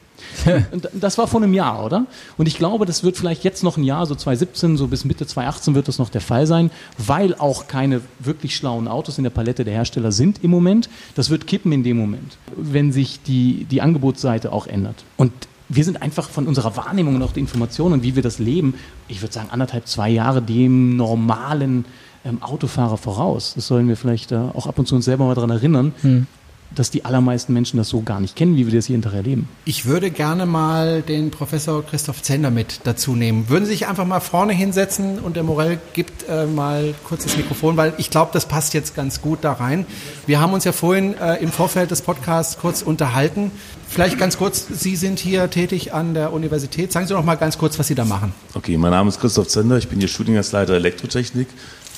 und das war vor einem Jahr, oder? Und ich glaube, das wird vielleicht jetzt noch ein Jahr, so 2017, so bis Mitte 2018 wird das noch der Fall sein, weil auch keine wirklich schlauen Autos in der Palette der Hersteller sind im Moment. Das wird kippen in dem Moment, wenn sich die, die Angebotsseite auch ändert. Und wir sind einfach von unserer Wahrnehmung und auch der Information und wie wir das leben, ich würde sagen anderthalb, zwei Jahre dem normalen ähm, Autofahrer voraus. Das sollen wir vielleicht äh, auch ab und zu uns selber mal daran erinnern, Hm. dass die allermeisten Menschen das so gar nicht kennen, wie wir das jeden Tag erleben. Ich würde gerne mal den Professor Christoph Zender mit dazu nehmen. Würden Sie sich einfach mal vorne hinsetzen und der Morell gibt äh, mal kurz das Mikrofon, weil ich glaube, das passt jetzt ganz gut da rein. Wir haben uns ja vorhin äh, im Vorfeld des Podcasts kurz unterhalten. Vielleicht ganz kurz, Sie sind hier tätig an der Universität. Sagen Sie doch mal ganz kurz, was Sie da machen. Okay, mein Name ist Christoph Zender, ich bin hier Studiengangsleiter Elektrotechnik.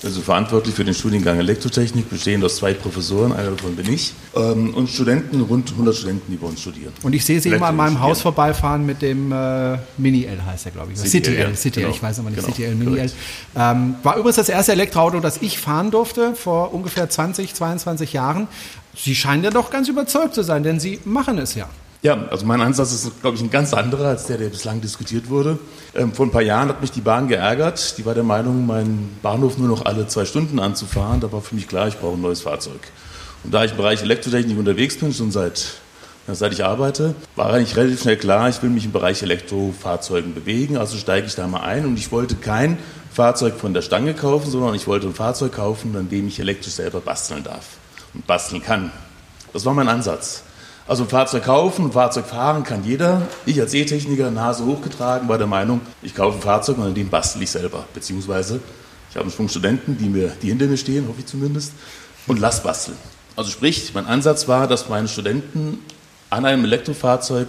Also verantwortlich für den Studiengang Elektrotechnik, bestehend aus zwei Professoren, einer davon bin ich, ähm, und Studenten, rund 100 Studenten, die bei uns studieren. Und ich sehe Sie immer an meinem Haus vorbeifahren mit dem äh, Mini-L, heißt er, glaube ich. CTL, CTL, ja, CTL, genau. ich weiß aber nicht, Genau, CTL, Mini-L. Ähm, war übrigens das erste Elektroauto, das ich fahren durfte, vor ungefähr 20, 22 Jahren. Sie scheinen ja doch ganz überzeugt zu sein, denn Sie machen es ja. Ja, also mein Ansatz ist, glaube ich, ein ganz anderer als der, der bislang diskutiert wurde. Ähm, vor ein paar Jahren hat mich die Bahn geärgert. Die war der Meinung, meinen Bahnhof nur noch alle zwei Stunden anzufahren. Da war für mich klar, ich brauche ein neues Fahrzeug. Und da ich im Bereich Elektrotechnik unterwegs bin, schon seit, seit ich arbeite, war eigentlich relativ schnell klar, ich will mich im Bereich Elektrofahrzeugen bewegen. Also steige ich da mal ein und ich wollte kein Fahrzeug von der Stange kaufen, sondern ich wollte ein Fahrzeug kaufen, an dem ich elektrisch selber basteln darf und basteln kann. Das war mein Ansatz. Also ein Fahrzeug kaufen, ein Fahrzeug fahren kann jeder. Ich als E-Techniker, Nase hochgetragen, war der Meinung, ich kaufe ein Fahrzeug und an dem bastel ich selber. Beziehungsweise ich habe einen Schwung Studenten, die, mir, die hinter mir stehen, hoffe ich zumindest, und lass basteln. Also sprich, mein Ansatz war, dass meine Studenten an einem Elektrofahrzeug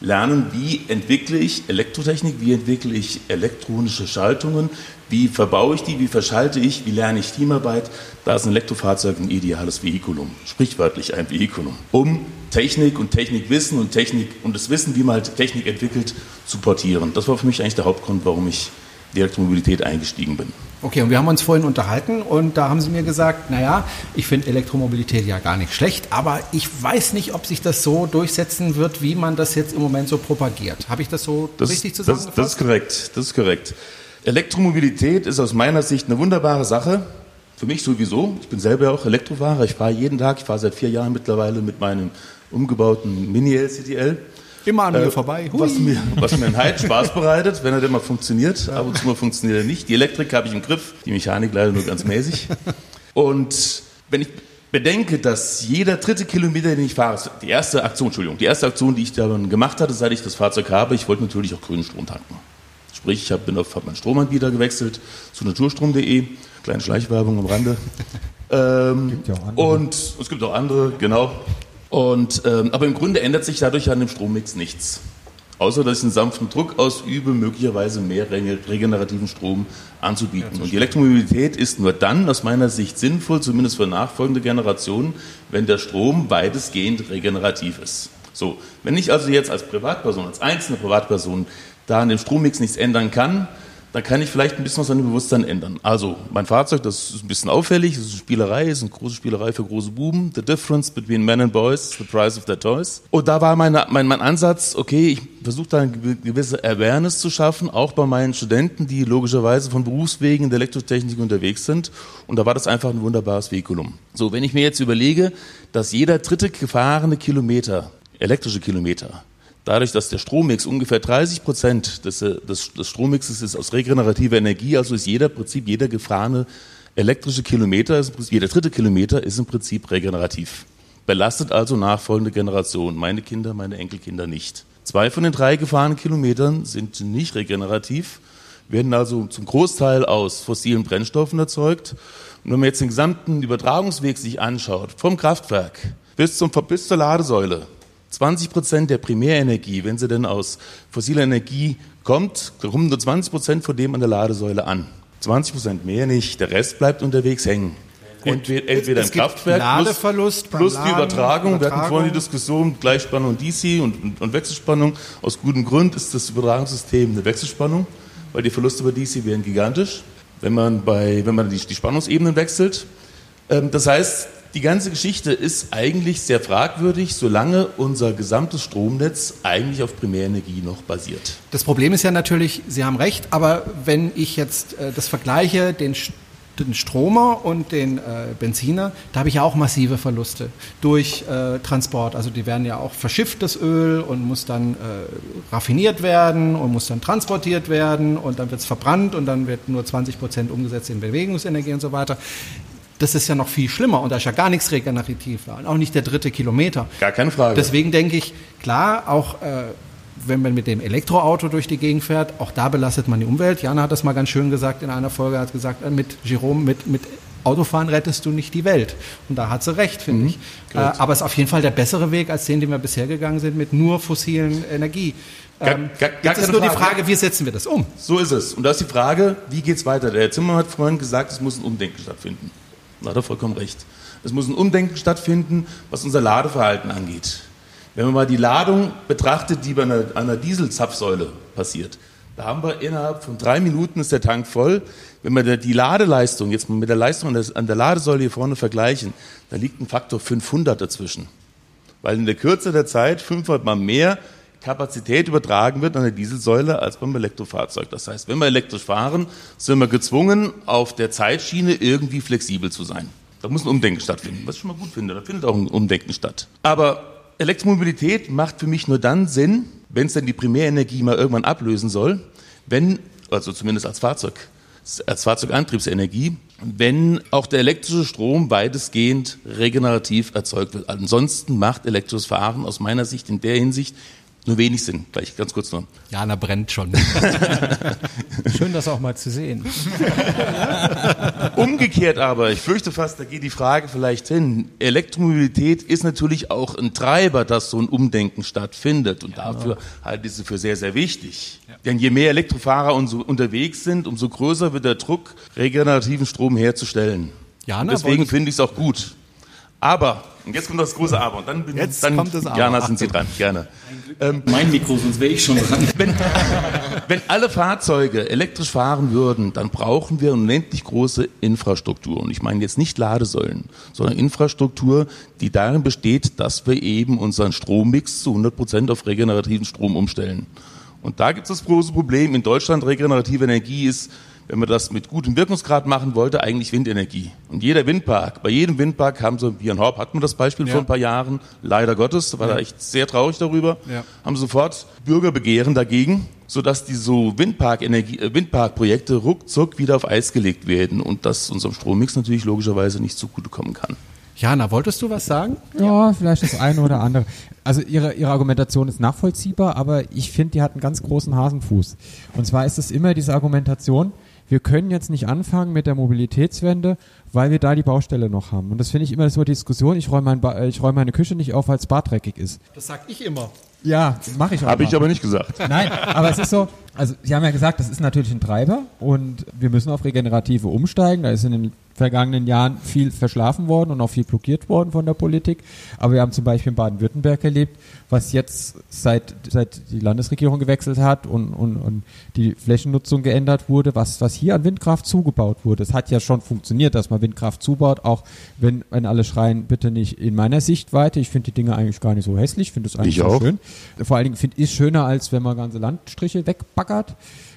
lernen, wie entwickle ich Elektrotechnik, wie entwickle ich elektronische Schaltungen, wie verbaue ich die, wie verschalte ich, wie lerne ich Teamarbeit. Da ist ein Elektrofahrzeug ein ideales Vehikulum, sprichwörtlich ein Vehikulum, um Technik und Technikwissen und Technik und das Wissen, wie man halt Technik entwickelt, zu portieren. Das war für mich eigentlich der Hauptgrund, warum ich in die Elektromobilität eingestiegen bin. Okay, und wir haben uns vorhin unterhalten und da haben Sie mir gesagt, naja, ich finde Elektromobilität ja gar nicht schlecht, aber ich weiß nicht, ob sich das so durchsetzen wird, wie man das jetzt im Moment so propagiert. Habe ich das so Das, richtig das, zusammengefasst? das ist korrekt. Das ist korrekt. Elektromobilität ist aus meiner Sicht eine wunderbare Sache. Für mich sowieso. Ich bin selber auch Elektrofahrer. Ich fahre jeden Tag. Ich fahre seit vier Jahren mittlerweile mit meinem umgebauten Mini-LCTL. Immer an mir Äh, vorbei. Was Hui. mir, was mir einen Heiden Spaß bereitet, wenn er denn mal funktioniert. Ab und zu mal funktioniert er nicht. Die Elektrik habe ich im Griff, die Mechanik leider nur ganz mäßig. Und wenn ich bedenke, dass jeder dritte Kilometer, den ich fahre, die erste Aktion, Entschuldigung, die erste Aktion, die ich dann gemacht hatte, seit ich das Fahrzeug habe, ich wollte natürlich auch grünen Strom tanken. Sprich, ich hab, bin auf hab meinen Stromanbieter gewechselt zu naturstrom.de. Kleine Schleichwerbung am Rande. Ähm, Gibt ja auch andere. und es gibt auch andere, genau. Und, ähm, aber im Grunde ändert sich dadurch an dem Strommix nichts. Außer dass ich einen sanften Druck ausübe, möglicherweise mehr rege- regenerativen Strom anzubieten. Und die Elektromobilität ist nur dann aus meiner Sicht sinnvoll, zumindest für nachfolgende Generationen, wenn der Strom weitestgehend regenerativ ist. So, wenn ich also jetzt als Privatperson, als einzelne Privatperson da an dem Strommix nichts ändern kann, dann kann ich vielleicht ein bisschen was an dem Bewusstsein ändern. Also, mein Fahrzeug, das ist ein bisschen auffällig, das ist eine Spielerei, das ist eine große Spielerei für große Buben. The difference between men and boys, the price of their toys. Und da war meine, mein, mein Ansatz, okay, ich versuche da eine gew- gewisse Awareness zu schaffen, auch bei meinen Studenten, die logischerweise von Berufswegen in der Elektrotechnik unterwegs sind. Und da war das einfach ein wunderbares Vehikulum. So, wenn ich mir jetzt überlege, dass jeder dritte gefahrene Kilometer, elektrische Kilometer, Dadurch, dass der Strommix ungefähr 30 Prozent des, äh, des, des Strommixes ist aus regenerativer Energie, also ist jeder Prinzip, jeder gefahrene elektrische Kilometer, jeder dritte Kilometer ist im Prinzip regenerativ. Belastet also nachfolgende Generationen, meine Kinder, meine Enkelkinder nicht. Zwei von den drei gefahrenen Kilometern sind nicht regenerativ, werden also zum Großteil aus fossilen Brennstoffen erzeugt. Und wenn man jetzt den gesamten Übertragungsweg sich anschaut, vom Kraftwerk bis, zum, bis zur Ladesäule, 20 Prozent der Primärenergie, wenn sie denn aus fossiler Energie kommt, kommen nur 20 Prozent von dem an der Ladesäule an. 20 Prozent mehr nicht, der Rest bleibt unterwegs hängen. Entweder, entweder im Kraftwerk plus, plus die Laden, Übertragung. Wir hatten Übertragung. vorhin die Diskussion Gleichspannung DC und, und, und Wechselspannung. Aus gutem Grund ist das Übertragungssystem eine Wechselspannung, weil die Verluste bei DC wären gigantisch, wenn man, bei, wenn man die, die Spannungsebenen wechselt. Ähm, das heißt, die ganze Geschichte ist eigentlich sehr fragwürdig, solange unser gesamtes Stromnetz eigentlich auf Primärenergie noch basiert. Das Problem ist ja natürlich, Sie haben recht, aber wenn ich jetzt äh, das vergleiche, den, den Stromer und den äh, Benziner, da habe ich ja auch massive Verluste durch äh, Transport. Also die werden ja auch verschifft, das Öl, und muss dann äh, raffiniert werden und muss dann transportiert werden und dann wird es verbrannt und dann wird nur 20 Prozent umgesetzt in Bewegungsenergie und so weiter. Das ist ja noch viel schlimmer und da ist ja gar nichts regenerativ da. Und auch nicht der dritte Kilometer. Gar keine Frage. Deswegen denke ich, klar, auch äh, wenn man mit dem Elektroauto durch die Gegend fährt, auch da belastet man die Umwelt. Jana hat das mal ganz schön gesagt in einer Folge, hat gesagt, äh, mit Jerome, mit, mit Autofahren rettest du nicht die Welt. Und da hat sie recht, finde ich. Äh, aber es ist auf jeden Fall der bessere Weg als den, den wir bisher gegangen sind, mit nur fossilen Energie. Gar- Ähm, gar- gar jetzt ist nur die Frage. Frage, wie setzen wir das um? So ist es. Und da ist die Frage, wie geht's weiter? Der Herr Zimmermann hat vorhin gesagt, es muss ein Umdenken stattfinden. Da hat er vollkommen recht. Es muss ein Umdenken stattfinden, was unser Ladeverhalten angeht. Wenn man mal die Ladung betrachtet, die bei einer, einer Dieselzapfsäule passiert, da haben wir innerhalb von drei Minuten ist der Tank voll. Wenn wir die Ladeleistung jetzt mal mit der Leistung an der, an der Ladesäule hier vorne vergleichen, da liegt ein Faktor 500 dazwischen. Weil in der Kürze der Zeit 500 mal mehr Kapazität übertragen wird an der Dieselsäule als beim Elektrofahrzeug. Das heißt, wenn wir elektrisch fahren, sind wir gezwungen, auf der Zeitschiene irgendwie flexibel zu sein. Da muss ein Umdenken stattfinden, was ich schon mal gut finde. Da findet auch ein Umdenken statt. Aber Elektromobilität macht für mich nur dann Sinn, wenn es denn die Primärenergie mal irgendwann ablösen soll, wenn, also zumindest als Fahrzeug, als Fahrzeugantriebsenergie, wenn auch der elektrische Strom weitestgehend regenerativ erzeugt wird. Ansonsten macht elektrisches Fahren aus meiner Sicht in der Hinsicht nur wenig Sinn. Gleich ganz kurz noch. Jana brennt schon. Schön, das auch mal zu sehen. Umgekehrt aber, ich fürchte fast, da geht die Frage vielleicht hin. Elektromobilität ist natürlich auch ein Treiber, dass so ein Umdenken stattfindet. Und dafür halte ich sie für sehr, sehr wichtig. Denn je mehr Elektrofahrer und so unterwegs sind, umso größer wird der Druck, regenerativen Strom herzustellen. Jana, und deswegen finde ich es auch gut. Aber, und jetzt kommt das große Aber. Und dann bin Jetzt dann, kommt das Aber. Jana, sind Sie dran, gerne. Mein Mikro, sonst wäre ich schon dran. Wenn, wenn alle Fahrzeuge elektrisch fahren würden, dann brauchen wir unendlich große Infrastruktur. Und ich meine jetzt nicht Ladesäulen, sondern Infrastruktur, die darin besteht, dass wir eben unseren Strommix zu 100 Prozent auf regenerativen Strom umstellen. Und da gibt es das große Problem. In Deutschland regenerative Energie ist, wenn man das mit gutem Wirkungsgrad machen wollte, eigentlich Windenergie. Und jeder Windpark, bei jedem Windpark haben sie, wie in Horb hatten wir das Beispiel Ja. vor ein paar Jahren, leider Gottes, war da echt sehr traurig darüber, Ja. haben sofort Bürgerbegehren dagegen, sodass die so Windpark-Energie, äh, Windparkprojekte ruckzuck wieder auf Eis gelegt werden und das unserem Strommix natürlich logischerweise nicht zugutekommen kann. Jana, wolltest du was sagen? Ja, vielleicht das eine oder andere. Also ihre, ihre Argumentation ist nachvollziehbar, aber ich finde, die hat einen ganz großen Hasenfuß. Und zwar ist es immer diese Argumentation, wir können jetzt nicht anfangen mit der Mobilitätswende, weil wir da die Baustelle noch haben. Und das finde ich immer so eine Diskussion, ich räume mein äh, ich räume meine Küche nicht auf, weil es badreckig ist. Das sag ich immer. Ja, mache ich auch. Habe ich aber nicht gesagt. Nein, aber es ist so, also Sie haben ja gesagt, das ist natürlich ein Treiber und wir müssen auf regenerative umsteigen. Da ist in den vergangenen Jahren viel verschlafen worden und auch viel blockiert worden von der Politik. Aber wir haben zum Beispiel in Baden-Württemberg erlebt, was jetzt seit, seit die Landesregierung gewechselt hat und, und, und die Flächennutzung geändert wurde, was, was hier an Windkraft zugebaut wurde. Es hat ja schon funktioniert, dass man Windkraft zubaut, auch wenn, wenn alle schreien, bitte nicht in meiner Sichtweite. Ich finde die Dinge eigentlich gar nicht so hässlich, ich finde es eigentlich Ich auch. schön. Vor allen Dingen finde ich es schöner, als wenn man ganze Landstriche wegbaggert.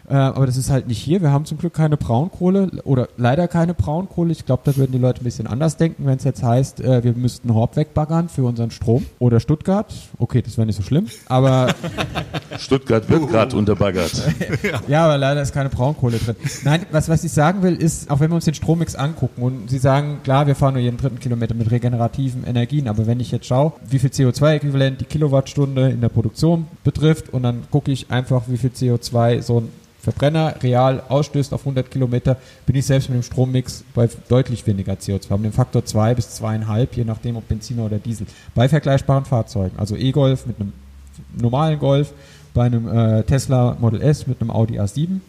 Äh, aber das ist halt nicht hier. Wir haben zum Glück keine Braunkohle oder leider keine Braunkohle. Ich glaube, da würden die Leute ein bisschen anders denken, wenn es jetzt heißt, äh, wir müssten Horb wegbaggern für unseren Strom. Oder Stuttgart. Okay, das wäre nicht so schlimm. Aber Stuttgart wird gerade unterbaggert. ja, aber leider ist keine Braunkohle drin. Nein, was, was ich sagen will, ist, auch wenn wir uns den Strommix angucken und Sie sagen, klar, wir fahren nur jeden dritten Kilometer mit regenerativen Energien, aber wenn ich jetzt schaue, wie viel CO2-Äquivalent die Kilowattstunde in der Produktion betrifft und dann gucke ich einfach, wie viel CO2 so ein Verbrenner real ausstößt auf 100 Kilometer, bin ich selbst mit dem Strommix bei deutlich weniger CO2, um den Faktor 2 bis 2,5, je nachdem ob Benziner oder Diesel, bei vergleichbaren Fahrzeugen, also E-Golf mit einem normalen Golf, bei einem äh, Tesla Model S mit einem Audi A7.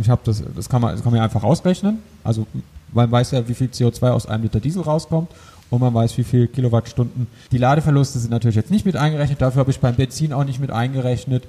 Ich habe das, das kann man, das kann man einfach ausrechnen. Also man weiß ja, wie viel CO2 aus einem Liter Diesel rauskommt und man weiß, wie viel Kilowattstunden. Die Ladeverluste sind natürlich jetzt nicht mit eingerechnet. Dafür habe ich beim Benzin auch nicht mit eingerechnet,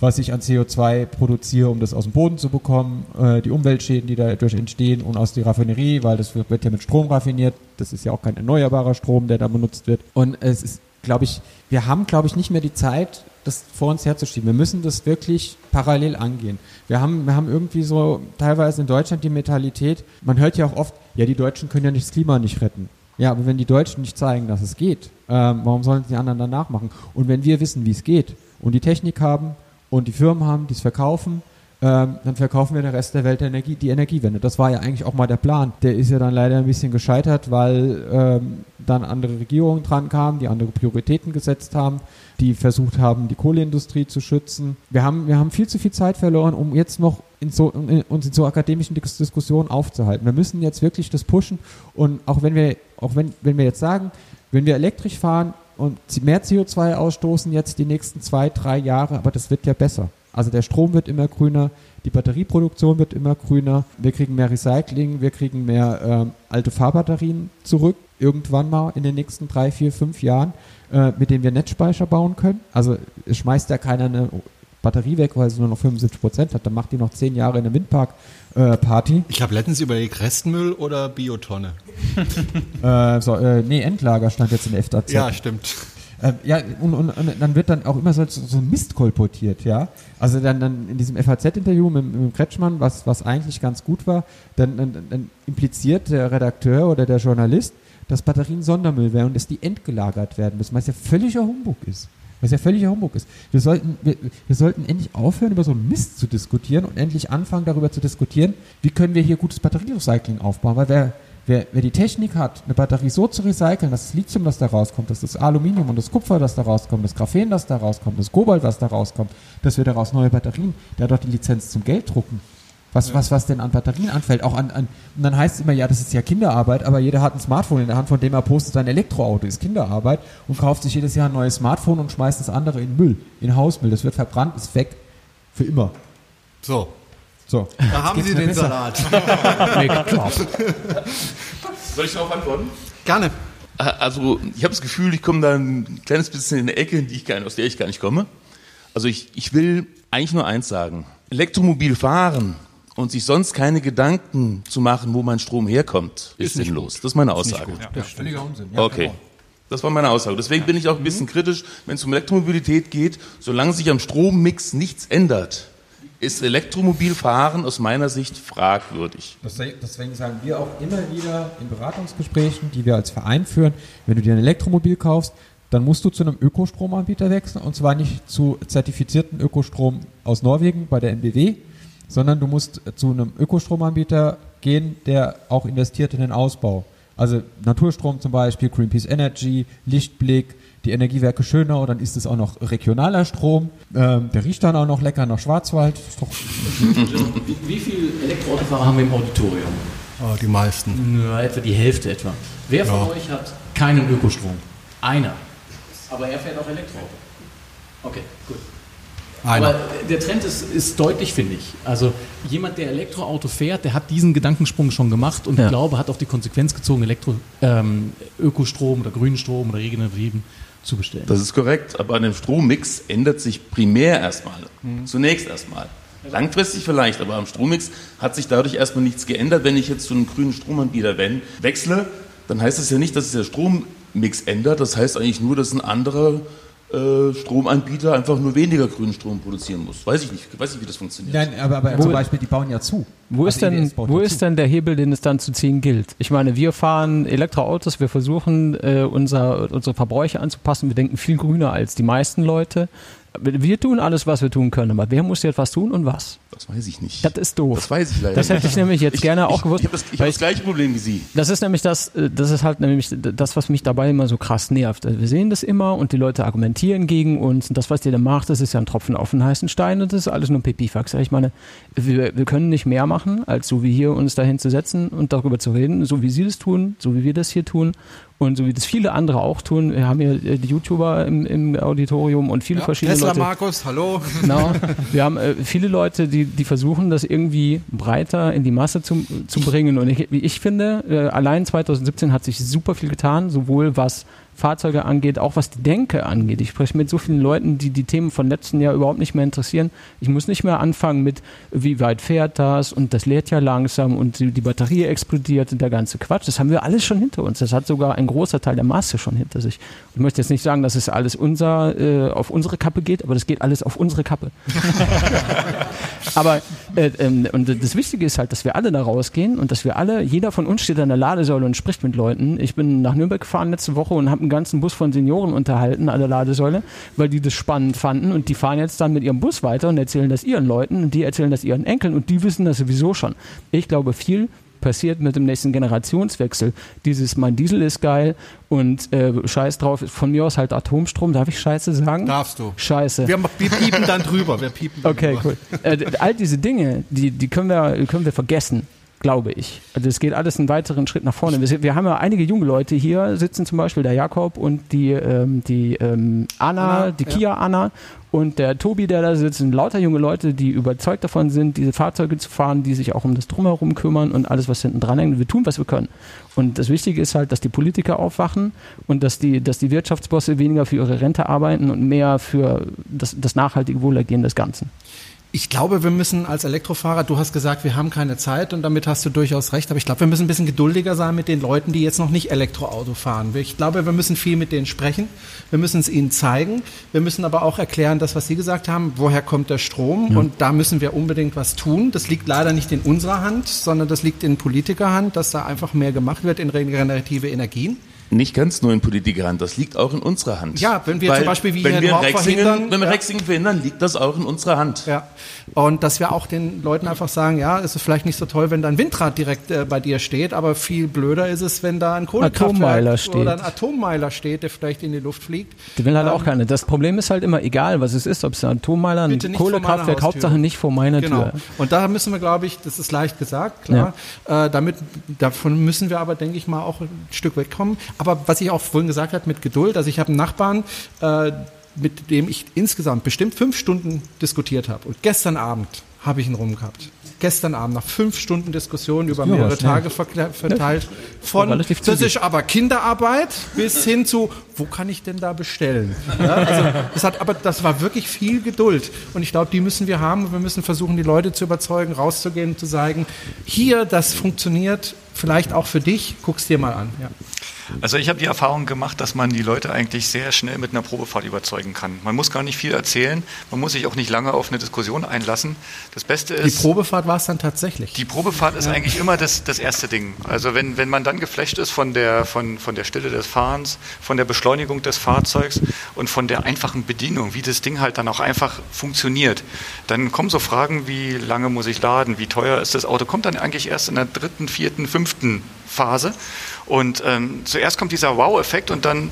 was ich an CO2 produziere, um das aus dem Boden zu bekommen, äh, die Umweltschäden, die dadurch entstehen und aus der Raffinerie, weil das wird, ja mit Strom raffiniert. Das ist ja auch kein erneuerbarer Strom, der da benutzt wird. Und es ist glaube ich, wir haben, glaube ich, nicht mehr die Zeit, das vor uns herzuschieben. Wir müssen das wirklich parallel angehen. Wir haben, wir haben irgendwie so teilweise in Deutschland die Mentalität, man hört ja auch oft, ja, die Deutschen können ja nicht das Klima nicht retten. Ja, aber wenn die Deutschen nicht zeigen, dass es geht, ähm, warum sollen die anderen danach machen? Und wenn wir wissen, wie es geht und die Technik haben und die Firmen haben, die es verkaufen, ähm, dann verkaufen wir der Rest der Welt Energie, die Energiewende. Das war ja eigentlich auch mal der Plan. Der ist ja dann leider ein bisschen gescheitert, weil ähm, dann andere Regierungen dran kamen, die andere Prioritäten gesetzt haben, die versucht haben, die Kohleindustrie zu schützen. Wir haben, wir haben viel zu viel Zeit verloren, um jetzt noch in so, in, uns in so akademischen Dis Diskussionen aufzuhalten. Wir müssen jetzt wirklich das pushen und auch wenn wir, auch wenn, wenn wir jetzt sagen, wenn wir elektrisch fahren und mehr CO2 ausstoßen jetzt die nächsten zwei, drei Jahre, aber das wird ja besser. Also der Strom wird immer grüner, die Batterieproduktion wird immer grüner, wir kriegen mehr Recycling, wir kriegen mehr ähm, alte Fahrbatterien zurück, irgendwann mal in den nächsten drei, vier, fünf Jahren, äh, mit denen wir Netzspeicher bauen können. Also schmeißt ja keiner eine Batterie weg, weil sie nur noch 75 Prozent hat, dann macht die noch zehn Jahre in einem Windpark äh, Party. Ich habe letztens überlegt, Restmüll oder Biotonne? äh, so, äh, nee, Endlager stand jetzt in der FAZ. Ja, stimmt. Äh, ja, und, und, und, dann wird dann auch immer so, so Mist kolportiert, ja. Also dann, dann in diesem FAZ-Interview mit, mit Kretschmann, was, was eigentlich ganz gut war, dann, dann, dann impliziert der Redakteur oder der Journalist, dass Batterien Sondermüll wären und dass die entgelagert werden müssen, was ja völliger Humbug ist. Was ja völliger Humbug ist. Wir sollten, wir, wir sollten endlich aufhören, über so Mist zu diskutieren und endlich anfangen, darüber zu diskutieren, wie können wir hier gutes Batterierecycling aufbauen. Weil wer, wer, wer die Technik hat, eine Batterie so zu recyceln, dass das Lithium, das da rauskommt, dass das Aluminium und das Kupfer, das da rauskommt, das Graphen, das da rauskommt, das Kobalt, was da rauskommt, dass wir daraus neue Batterien, der hat doch die Lizenz zum Geld drucken. Was, was, was denn an Batterien anfällt, auch an, an, und dann heißt es immer, ja, das ist ja Kinderarbeit, aber jeder hat ein Smartphone in der Hand, von dem er postet, sein Elektroauto ist Kinderarbeit und kauft sich jedes Jahr ein neues Smartphone und schmeißt das andere in Müll, in Hausmüll. Das wird verbrannt, ist weg. Für immer. So. So. Da haben Sie den besser. Salat. Soll ich darauf antworten? Gerne. Also, ich habe das Gefühl, ich komme da ein kleines bisschen in eine Ecke, die ich gar, aus der ich gar nicht komme. Also, ich, ich will eigentlich nur eins sagen. Elektromobil fahren und sich sonst keine Gedanken zu machen, wo mein Strom herkommt, ist, ist sinnlos. Das ist meine Aussage. Ist ja. Das ist völliger Unsinn. Ja, okay. Genau. Das war meine Aussage. Deswegen bin ich auch ein bisschen kritisch, wenn es um Elektromobilität geht. Solange sich am Strommix nichts ändert, ist Elektromobilfahren aus meiner Sicht fragwürdig. Deswegen sagen wir auch immer wieder in Beratungsgesprächen, die wir als Verein führen, wenn du dir ein Elektromobil kaufst, dann musst du zu einem Ökostromanbieter wechseln und zwar nicht zu zertifizierten Ökostrom aus Norwegen bei der NBW, sondern du musst zu einem Ökostromanbieter gehen, der auch investiert in den Ausbau. Also Naturstrom zum Beispiel, Greenpeace Energy, Lichtblick, die Energiewerke Schönau, dann ist es auch noch regionaler Strom. Ähm, der riecht dann auch noch lecker nach Schwarzwald. wie, wie viele Elektroautofahrer haben wir im Auditorium? Oh, die meisten. Ja, etwa die Hälfte etwa. Wer von ja. euch hat keinen Ökostrom? Einer. Aber er fährt auch Elektroauto. Okay, gut. Einer. Aber der Trend ist, ist deutlich, finde ich. Also jemand, der Elektroauto fährt, der hat diesen Gedankensprung schon gemacht und ja. ich glaube, hat auch die Konsequenz gezogen, Elektro, ähm, Ökostrom oder grünen Strom oder regenerativen zu bestellen. Das ist korrekt, aber an dem Strommix ändert sich primär erstmal. Mhm. Zunächst erstmal. Langfristig vielleicht, aber am Strommix hat sich dadurch erstmal nichts geändert. Wenn ich jetzt zu einem grünen Stromanbieter wechsle, dann heißt das ja nicht, dass sich der Strommix ändert. Das heißt eigentlich nur, dass ein anderer Stromanbieter einfach nur weniger grünen Strom produzieren muss. Weiß ich nicht, weiß nicht, wie das funktioniert. Nein, aber, aber zum Beispiel, die bauen ja zu. Wo ist also denn, wo ist denn der Hebel, den es dann zu ziehen gilt? Ich meine, wir fahren Elektroautos, wir versuchen äh, unser, unsere Verbräuche anzupassen, wir denken viel grüner als die meisten Leute. Wir tun alles, was wir tun können, aber wer muss jetzt was tun und was? Das weiß ich nicht. Das ist doof. Das weiß ich leider. Das hätte ich nämlich jetzt ich, gerne auch ich, gewusst. Ich habe das, hab das, gleiche Problem wie Sie. Das ist nämlich das, äh, das ist halt nämlich das, was mich dabei immer so krass nervt. Also wir sehen das immer und die Leute argumentieren gegen uns und das, was ihr da macht, das ist ja ein Tropfen auf den heißen Stein und das ist alles nur ein Pipifax. Ich meine, wir, wir können nicht mehr machen, als so wie hier uns dahin zu setzen und darüber zu reden, so wie Sie das tun, so wie wir das hier tun und so wie das viele andere auch tun. Wir haben hier die YouTuber im, im Auditorium und viele ja, verschiedene Tesla Leute. Markus, hallo. Genau. Wir haben äh, viele Leute, die, die versuchen, das irgendwie breiter in die Masse zu, zu bringen. Und ich, wie ich finde, äh, allein 2017 hat sich super viel getan, sowohl was Fahrzeuge angeht, auch was die Denke angeht. Ich spreche mit so vielen Leuten, die die Themen von letzten Jahr überhaupt nicht mehr interessieren. Ich muss nicht mehr anfangen mit, wie weit fährt das und das lädt ja langsam und die, Batterie explodiert und der ganze Quatsch. Das haben wir alles schon hinter uns. Das hat sogar ein großer Teil der Masse schon hinter sich. Ich möchte jetzt nicht sagen, dass es alles unser, äh, auf unsere Kappe geht, aber das geht alles auf unsere Kappe. aber äh, ähm, und das Wichtige ist halt, dass wir alle da rausgehen und dass wir alle, jeder von uns steht an der Ladesäule und spricht mit Leuten. Ich bin nach Nürnberg gefahren letzte Woche und habe einen ganzen Bus von Senioren unterhalten an der Ladesäule, weil die das spannend fanden und die fahren jetzt dann mit ihrem Bus weiter und erzählen das ihren Leuten und die erzählen das ihren Enkeln und die wissen das sowieso schon. Ich glaube, viel passiert mit dem nächsten Generationswechsel. Dieses mein Diesel ist geil und äh, scheiß drauf, von mir aus halt Atomstrom, darf ich Scheiße sagen? Darfst du. Scheiße. Wir, wir piepen dann drüber. Wir piepen dann Okay, drüber. cool. Äh, all diese Dinge, die, die können, wir, können wir vergessen, glaube ich. Also es geht alles einen weiteren Schritt nach vorne. Wir, wir haben ja einige junge Leute hier sitzen, zum Beispiel der Jakob und die, ähm, die ähm, Anna, Anna, die ja. Kia Anna und der Tobi, der da sitzt, sind lauter junge Leute, die überzeugt davon sind, diese Fahrzeuge zu fahren, die sich auch um das Drumherum kümmern und alles, was hinten dran hängt. Wir tun, was wir können. Und das Wichtige ist halt, dass die Politiker aufwachen und dass die, dass die Wirtschaftsbosse weniger für ihre Rente arbeiten und mehr für das, das nachhaltige Wohlergehen des Ganzen. Ich glaube, wir müssen als Elektrofahrer, du hast gesagt, wir haben keine Zeit und damit hast du durchaus recht, aber ich glaube, wir müssen ein bisschen geduldiger sein mit den Leuten, die jetzt noch nicht Elektroauto fahren. Ich glaube, wir müssen viel mit denen sprechen, wir müssen es ihnen zeigen, wir müssen aber auch erklären, das, was Sie gesagt haben, woher kommt der Strom und da müssen wir unbedingt was tun. Das liegt leider nicht in unserer Hand, sondern das liegt in Politikerhand, dass da einfach mehr gemacht wird in regenerative Energien. Nicht ganz nur in Politikerhand, das liegt auch in unserer Hand. Ja, wenn wir zum Beispiel wie wenn hier in wir Rexingen, verhindern, wenn wir ja. Rexingen verhindern, liegt das auch in unserer Hand. Ja. Und dass wir auch den Leuten einfach sagen, ja, es ist vielleicht nicht so toll, wenn da ein Windrad direkt äh, bei dir steht, aber viel blöder ist es, wenn da ein Kohlekraftwerk Atommeiler steht. oder ein Atommeiler steht, der vielleicht in die Luft fliegt. Die will halt Ähm, auch keine. Das Problem ist halt immer, egal was es ist, ob es ein Atommeiler, ein Kohlekraftwerk. Hauptsache nicht vor meiner Genau. Tür. Und da müssen wir, glaube ich, das ist leicht gesagt, klar. Äh, damit, davon müssen wir aber, denke ich mal, auch ein Stück wegkommen. Aber was ich auch vorhin gesagt habe, mit Geduld, also ich habe einen Nachbarn, äh, mit dem ich insgesamt bestimmt fünf Stunden diskutiert habe. Und gestern Abend habe ich ihn rumgehabt. Gestern Abend, nach fünf Stunden Diskussion über ja mehrere ne? Tage verteilt, von das ist aber Kinderarbeit bis hin zu, wo kann ich denn da bestellen? Ja, also das hat, aber das war wirklich viel Geduld. Und ich glaube, die müssen wir haben. Und wir müssen versuchen, die Leute zu überzeugen, rauszugehen und zu sagen, hier, das funktioniert vielleicht auch für dich, guck's dir mal an. Ja. Also ich habe die Erfahrung gemacht, dass man die Leute eigentlich sehr schnell mit einer Probefahrt überzeugen kann. Man muss gar nicht viel erzählen, man muss sich auch nicht lange auf eine Diskussion einlassen. Das Beste Die ist, Probefahrt war es dann tatsächlich. die Probefahrt ist eigentlich immer das, das erste Ding. Also wenn, wenn man dann geflasht ist von der, von, von der Stille des Fahrens, von der Beschleunigung des Fahrzeugs und von der einfachen Bedienung, wie das Ding halt dann auch einfach funktioniert, dann kommen so Fragen wie, lange muss ich laden, wie teuer ist das Auto, kommt dann eigentlich erst in der dritten, vierten, fünften Phase. Und ähm, zuerst kommt dieser Wow-Effekt und dann,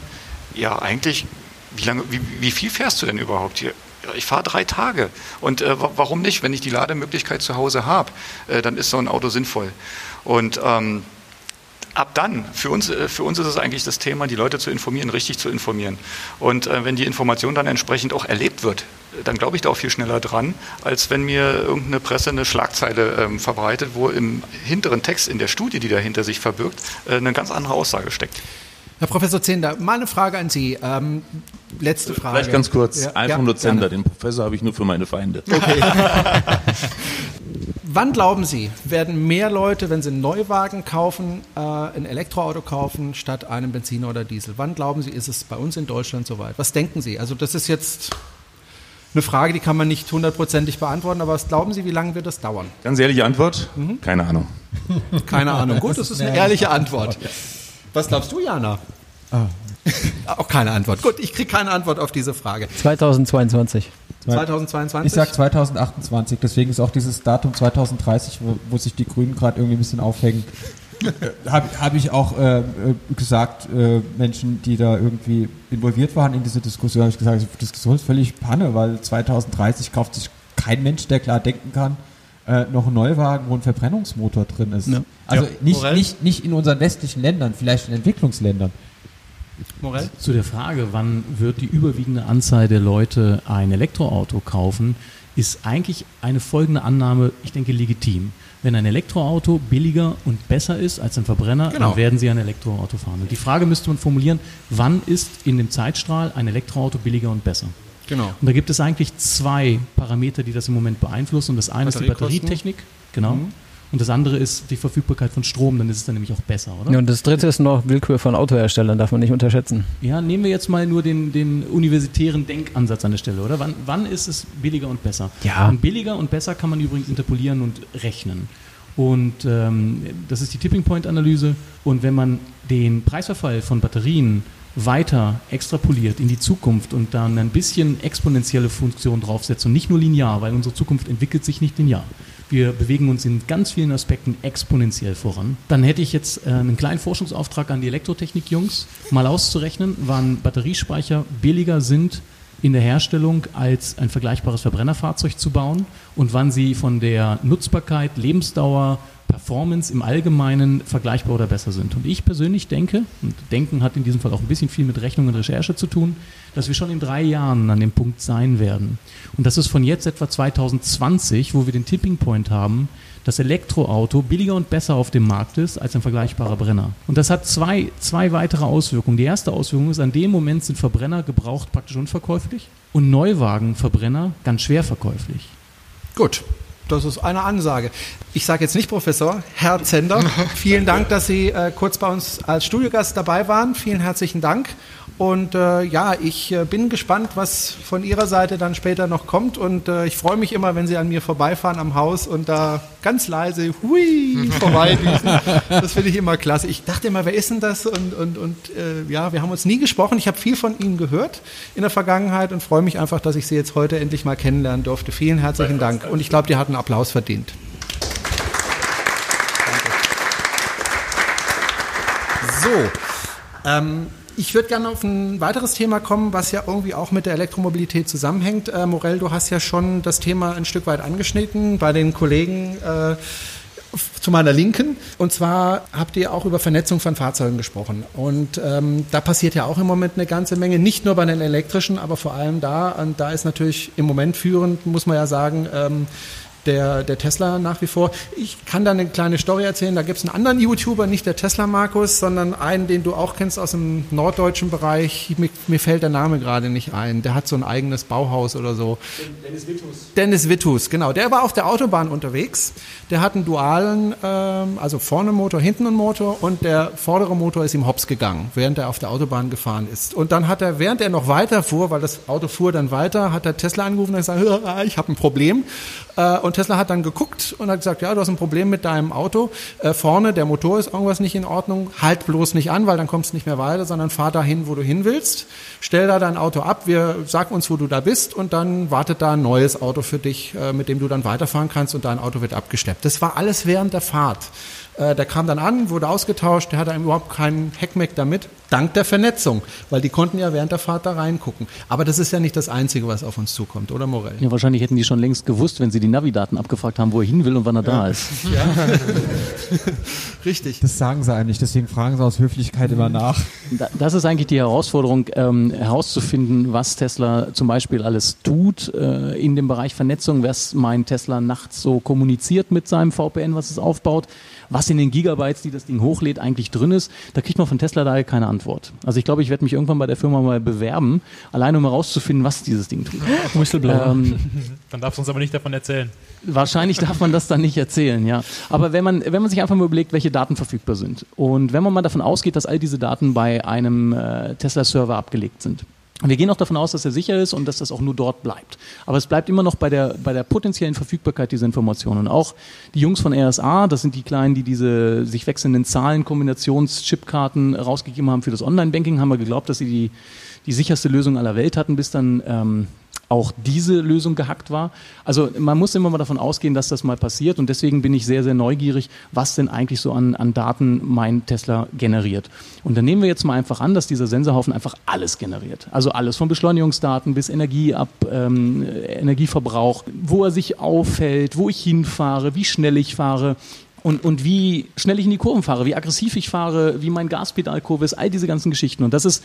ja, eigentlich, wie, lange, wie, wie viel fährst du denn überhaupt hier? Ich fahre drei Tage. Und äh, wa- warum nicht? Wenn ich die Lademöglichkeit zu Hause habe, äh, dann ist so ein Auto sinnvoll. Und ähm, ab dann, für uns, äh, für uns ist es eigentlich das Thema, die Leute zu informieren, richtig zu informieren. Und äh, wenn die Information dann entsprechend auch erlebt wird, dann glaube ich da auch viel schneller dran, als wenn mir irgendeine Presse eine Schlagzeile ähm, verbreitet, wo im hinteren Text in der Studie, die dahinter sich verbirgt, äh, eine ganz andere Aussage steckt. Herr Professor Zehnder, mal eine Frage an Sie. Ähm, letzte Frage. Vielleicht ganz kurz, Ja, einfach ja, nur Zender, gerne. den Professor habe ich nur für meine Feinde. Wann glauben Sie, werden mehr Leute, wenn sie einen Neuwagen kaufen, äh, ein Elektroauto kaufen, statt einem Benziner oder Diesel? Wann glauben Sie, ist es bei uns in Deutschland soweit? Was denken Sie? Also das ist jetzt eine Frage, die kann man nicht hundertprozentig beantworten, aber was glauben Sie, wie lange wird das dauern? Ganz ehrliche Antwort, Mhm. keine Ahnung. Keine Ahnung. Gut, das ist eine ehrliche Antwort. Was glaubst du, Jana? Auch keine Antwort. Gut, ich kriege keine Antwort auf diese Frage. 2022. 2022? Ich sag 2028, deswegen ist auch dieses Datum 2030, wo, wo sich die Grünen gerade irgendwie ein bisschen aufhängen. Habe hab ich auch äh, äh, gesagt, äh, Menschen, die da irgendwie involviert waren in diese Diskussion, habe ich gesagt, die Diskussion ist völlig Panne, weil 2030 kauft sich kein Mensch, der klar denken kann, äh, noch ein Neuwagen, wo ein Verbrennungsmotor drin ist. Ja. Also Ja. nicht, Morell? nicht, nicht in unseren westlichen Ländern, vielleicht in Entwicklungsländern. Morell? Zu der Frage, wann wird die überwiegende Anzahl der Leute ein Elektroauto kaufen, ist eigentlich eine folgende Annahme, ich denke, legitim. Wenn ein Elektroauto billiger und besser ist als ein Verbrenner, Genau. dann werden Sie ein Elektroauto fahren. Und die Frage müsste man formulieren, wann ist in dem Zeitstrahl ein Elektroauto billiger und besser? Genau. Und da gibt es eigentlich zwei Parameter, die das im Moment beeinflussen. Und das eine ist die. Batterietechnik, genau. Und das andere ist die Verfügbarkeit von Strom, dann ist es dann nämlich auch besser, oder? Ja, und das dritte ist noch Willkür von Autoherstellern, darf man nicht unterschätzen. Ja, nehmen wir jetzt mal nur den, den universitären Denkansatz an der Stelle, oder? Wann, wann ist es billiger und besser? Ja. Und billiger und besser kann man übrigens interpolieren und rechnen. Und ähm, das ist die Tipping Point Analyse. Und wenn man den Preisverfall von Batterien weiter extrapoliert in die Zukunft und dann ein bisschen exponentielle Funktion draufsetzt und nicht nur linear, weil unsere Zukunft entwickelt sich nicht linear. Wir bewegen uns in ganz vielen Aspekten exponentiell voran. Dann hätte ich jetzt äh, einen kleinen Forschungsauftrag an die Elektrotechnik-Jungs, mal auszurechnen, wann Batteriespeicher billiger sind in der Herstellung als ein vergleichbares Verbrennerfahrzeug zu bauen und wann sie von der Nutzbarkeit, Lebensdauer, Performance im Allgemeinen vergleichbar oder besser sind. Und ich persönlich denke, und Denken hat in diesem Fall auch ein bisschen viel mit Rechnung und Recherche zu tun, dass wir schon in drei Jahren an dem Punkt sein werden. Und das ist von jetzt etwa 2020, wo wir den Tipping Point haben, das Elektroauto billiger und besser auf dem Markt ist als ein vergleichbarer Brenner. Und das hat zwei, zwei weitere Auswirkungen. Die erste Auswirkung ist, an dem Moment sind Verbrenner gebraucht praktisch unverkäuflich und Neuwagenverbrenner ganz schwer verkäuflich. Gut, das ist eine Ansage. Ich sage jetzt nicht Professor, Herr Zender. Vielen Dank, dass Sie äh, kurz bei uns als Studiogast dabei waren. Vielen herzlichen Dank. Und äh, ja, ich äh, bin gespannt, was von Ihrer Seite dann später noch kommt. Und äh, ich freue mich immer, wenn Sie an mir vorbeifahren am Haus und da ganz leise hui vorbeidüsen. Das finde ich immer klasse. Ich dachte immer, wer ist denn das? Und, und, und äh, ja, wir haben uns nie gesprochen. Ich habe viel von Ihnen gehört in der Vergangenheit und freue mich einfach, dass ich Sie jetzt heute endlich mal kennenlernen durfte. Vielen herzlichen Dank. Und ich glaube, die hatten Applaus verdient. So, ähm, ich würde gerne auf ein weiteres Thema kommen, was ja irgendwie auch mit der Elektromobilität zusammenhängt. Äh, Morell, du hast ja schon das Thema ein Stück weit angeschnitten bei den Kollegen äh, zu meiner Linken. Und zwar habt ihr auch über Vernetzung von Fahrzeugen gesprochen. Und ähm, da passiert ja auch im Moment eine ganze Menge, nicht nur bei den elektrischen, aber vor allem da. Und da ist natürlich im Moment führend, muss man ja sagen, ähm, der, der Tesla nach wie vor. Ich kann da eine kleine Story erzählen. Da gibt es einen anderen YouTuber, nicht der Tesla Markus, sondern einen, den du auch kennst aus dem norddeutschen Bereich. Mir, mir fällt der Name gerade nicht ein. Der hat so ein eigenes Bauhaus oder so. Dennis Wittus. Dennis Wittus, genau. Der war auf der Autobahn unterwegs. Der hat einen dualen, ähm, also vorne einen Motor, hinten einen Motor und der vordere Motor ist ihm hops gegangen, während er auf der Autobahn gefahren ist. Und dann hat er, während er noch weiter fuhr, weil das Auto fuhr dann weiter, hat er Tesla angerufen und gesagt, "Hör, ich habe ein Problem. Äh, und Tesla hat dann geguckt und hat gesagt, ja, du hast ein Problem mit deinem Auto. Äh, vorne, der Motor ist irgendwas nicht in Ordnung. Halt bloß nicht an, weil dann kommst du nicht mehr weiter, sondern fahr dahin, wo du hin willst. Stell da dein Auto ab, wir sag uns, wo du da bist und dann wartet da ein neues Auto für dich, äh, mit dem du dann weiterfahren kannst und dein Auto wird abgeschleppt. Das war alles während der Fahrt. Äh, der kam dann an, wurde ausgetauscht, der hatte überhaupt keinen Heckmeck damit, dank der Vernetzung, weil die konnten ja während der Fahrt da reingucken. Aber das ist ja nicht das Einzige, was auf uns zukommt, oder Morell? Ja, wahrscheinlich hätten die schon längst gewusst, wenn sie die Navidaten abgefragt haben, wo er hin will und wann er da ist. Richtig. Das sagen sie eigentlich, deswegen fragen sie aus Höflichkeit immer nach. Da- Das ist eigentlich die Herausforderung, ähm, herauszufinden, was Tesla zum Beispiel alles tut äh, in dem Bereich Vernetzung, was mein Tesla nachts so kommuniziert mit seinem VPN, was es aufbaut, was in den Gigabytes, die das Ding hochlädt, eigentlich drin ist. Da kriegt man von Tesla daher keine Antwort. Also ich glaube, ich werde mich irgendwann bei der Firma mal bewerben, allein um herauszufinden, was dieses Ding tut. Whistleblower. Ähm, Dann darfst du uns aber nicht davon erzählen. Wahrscheinlich darf man das dann nicht erzählen, ja. Aber wenn man, wenn man sich einfach mal überlegt, welche Daten verfügbar sind und wenn man mal davon ausgeht, dass all diese Daten bei einem äh, Tesla-Server abgelegt sind. Wir gehen auch davon aus, dass er sicher ist und dass das auch nur dort bleibt. Aber es bleibt immer noch bei der, bei der potenziellen Verfügbarkeit dieser Informationen. Und auch die Jungs von RSA, das sind die Kleinen, die diese sich wechselnden Zahlen-Kombinations-Chipkarten rausgegeben haben für das Online-Banking, haben wir geglaubt, dass sie die, die sicherste Lösung aller Welt hatten, bis dann ähm, auch diese Lösung gehackt war. Also man muss immer mal davon ausgehen, dass das mal passiert und deswegen bin ich sehr, sehr neugierig, was denn eigentlich so an, an Daten mein Tesla generiert. Und dann nehmen wir jetzt mal einfach an, dass dieser Sensorhaufen einfach alles generiert. Also alles von Beschleunigungsdaten bis Energieab, ähm, Energieverbrauch, wo er sich aufhält, wo ich hinfahre, wie schnell ich fahre. Und, und wie schnell ich in die Kurven fahre, wie aggressiv ich fahre, wie mein Gaspedalkurve ist, all diese ganzen Geschichten. Und das ist,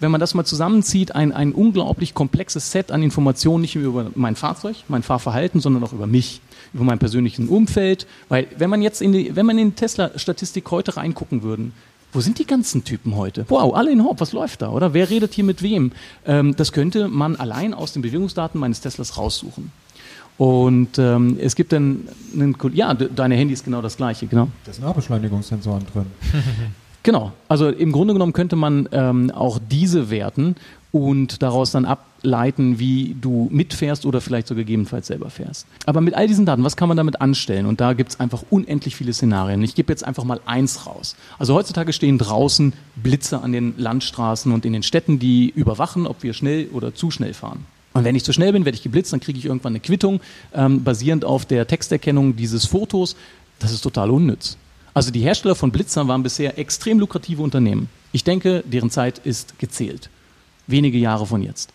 wenn man das mal zusammenzieht, ein, ein unglaublich komplexes Set an Informationen, nicht nur über mein Fahrzeug, mein Fahrverhalten, sondern auch über mich, über mein persönliches Umfeld. Weil wenn man jetzt in die, wenn man in Tesla-Statistik heute reingucken würden, wo sind die ganzen Typen heute? Wow, alle in Hop, was läuft da, oder? Wer redet hier mit wem? Ähm, das könnte man allein aus den Bewegungsdaten meines Teslas raussuchen. Und ähm, es gibt dann einen, ja, deine Handy ist genau das gleiche, genau. Da sind auch Beschleunigungssensoren drin. genau. Also im Grunde genommen könnte man ähm, auch diese werten und daraus dann ableiten, wie du mitfährst oder vielleicht sogar gegebenenfalls selber fährst. Aber mit all diesen Daten, was kann man damit anstellen? Und da gibt es einfach unendlich viele Szenarien. Ich gebe jetzt einfach mal eins raus. Also heutzutage stehen draußen Blitze an den Landstraßen und in den Städten, die überwachen, ob wir schnell oder zu schnell fahren. Und wenn ich zu schnell bin, werde ich geblitzt, dann kriege ich irgendwann eine Quittung, ähm, basierend auf der Texterkennung dieses Fotos. Das ist total unnütz. Also die Hersteller von Blitzern waren bisher extrem lukrative Unternehmen. Ich denke, deren Zeit ist gezählt. Wenige Jahre von jetzt.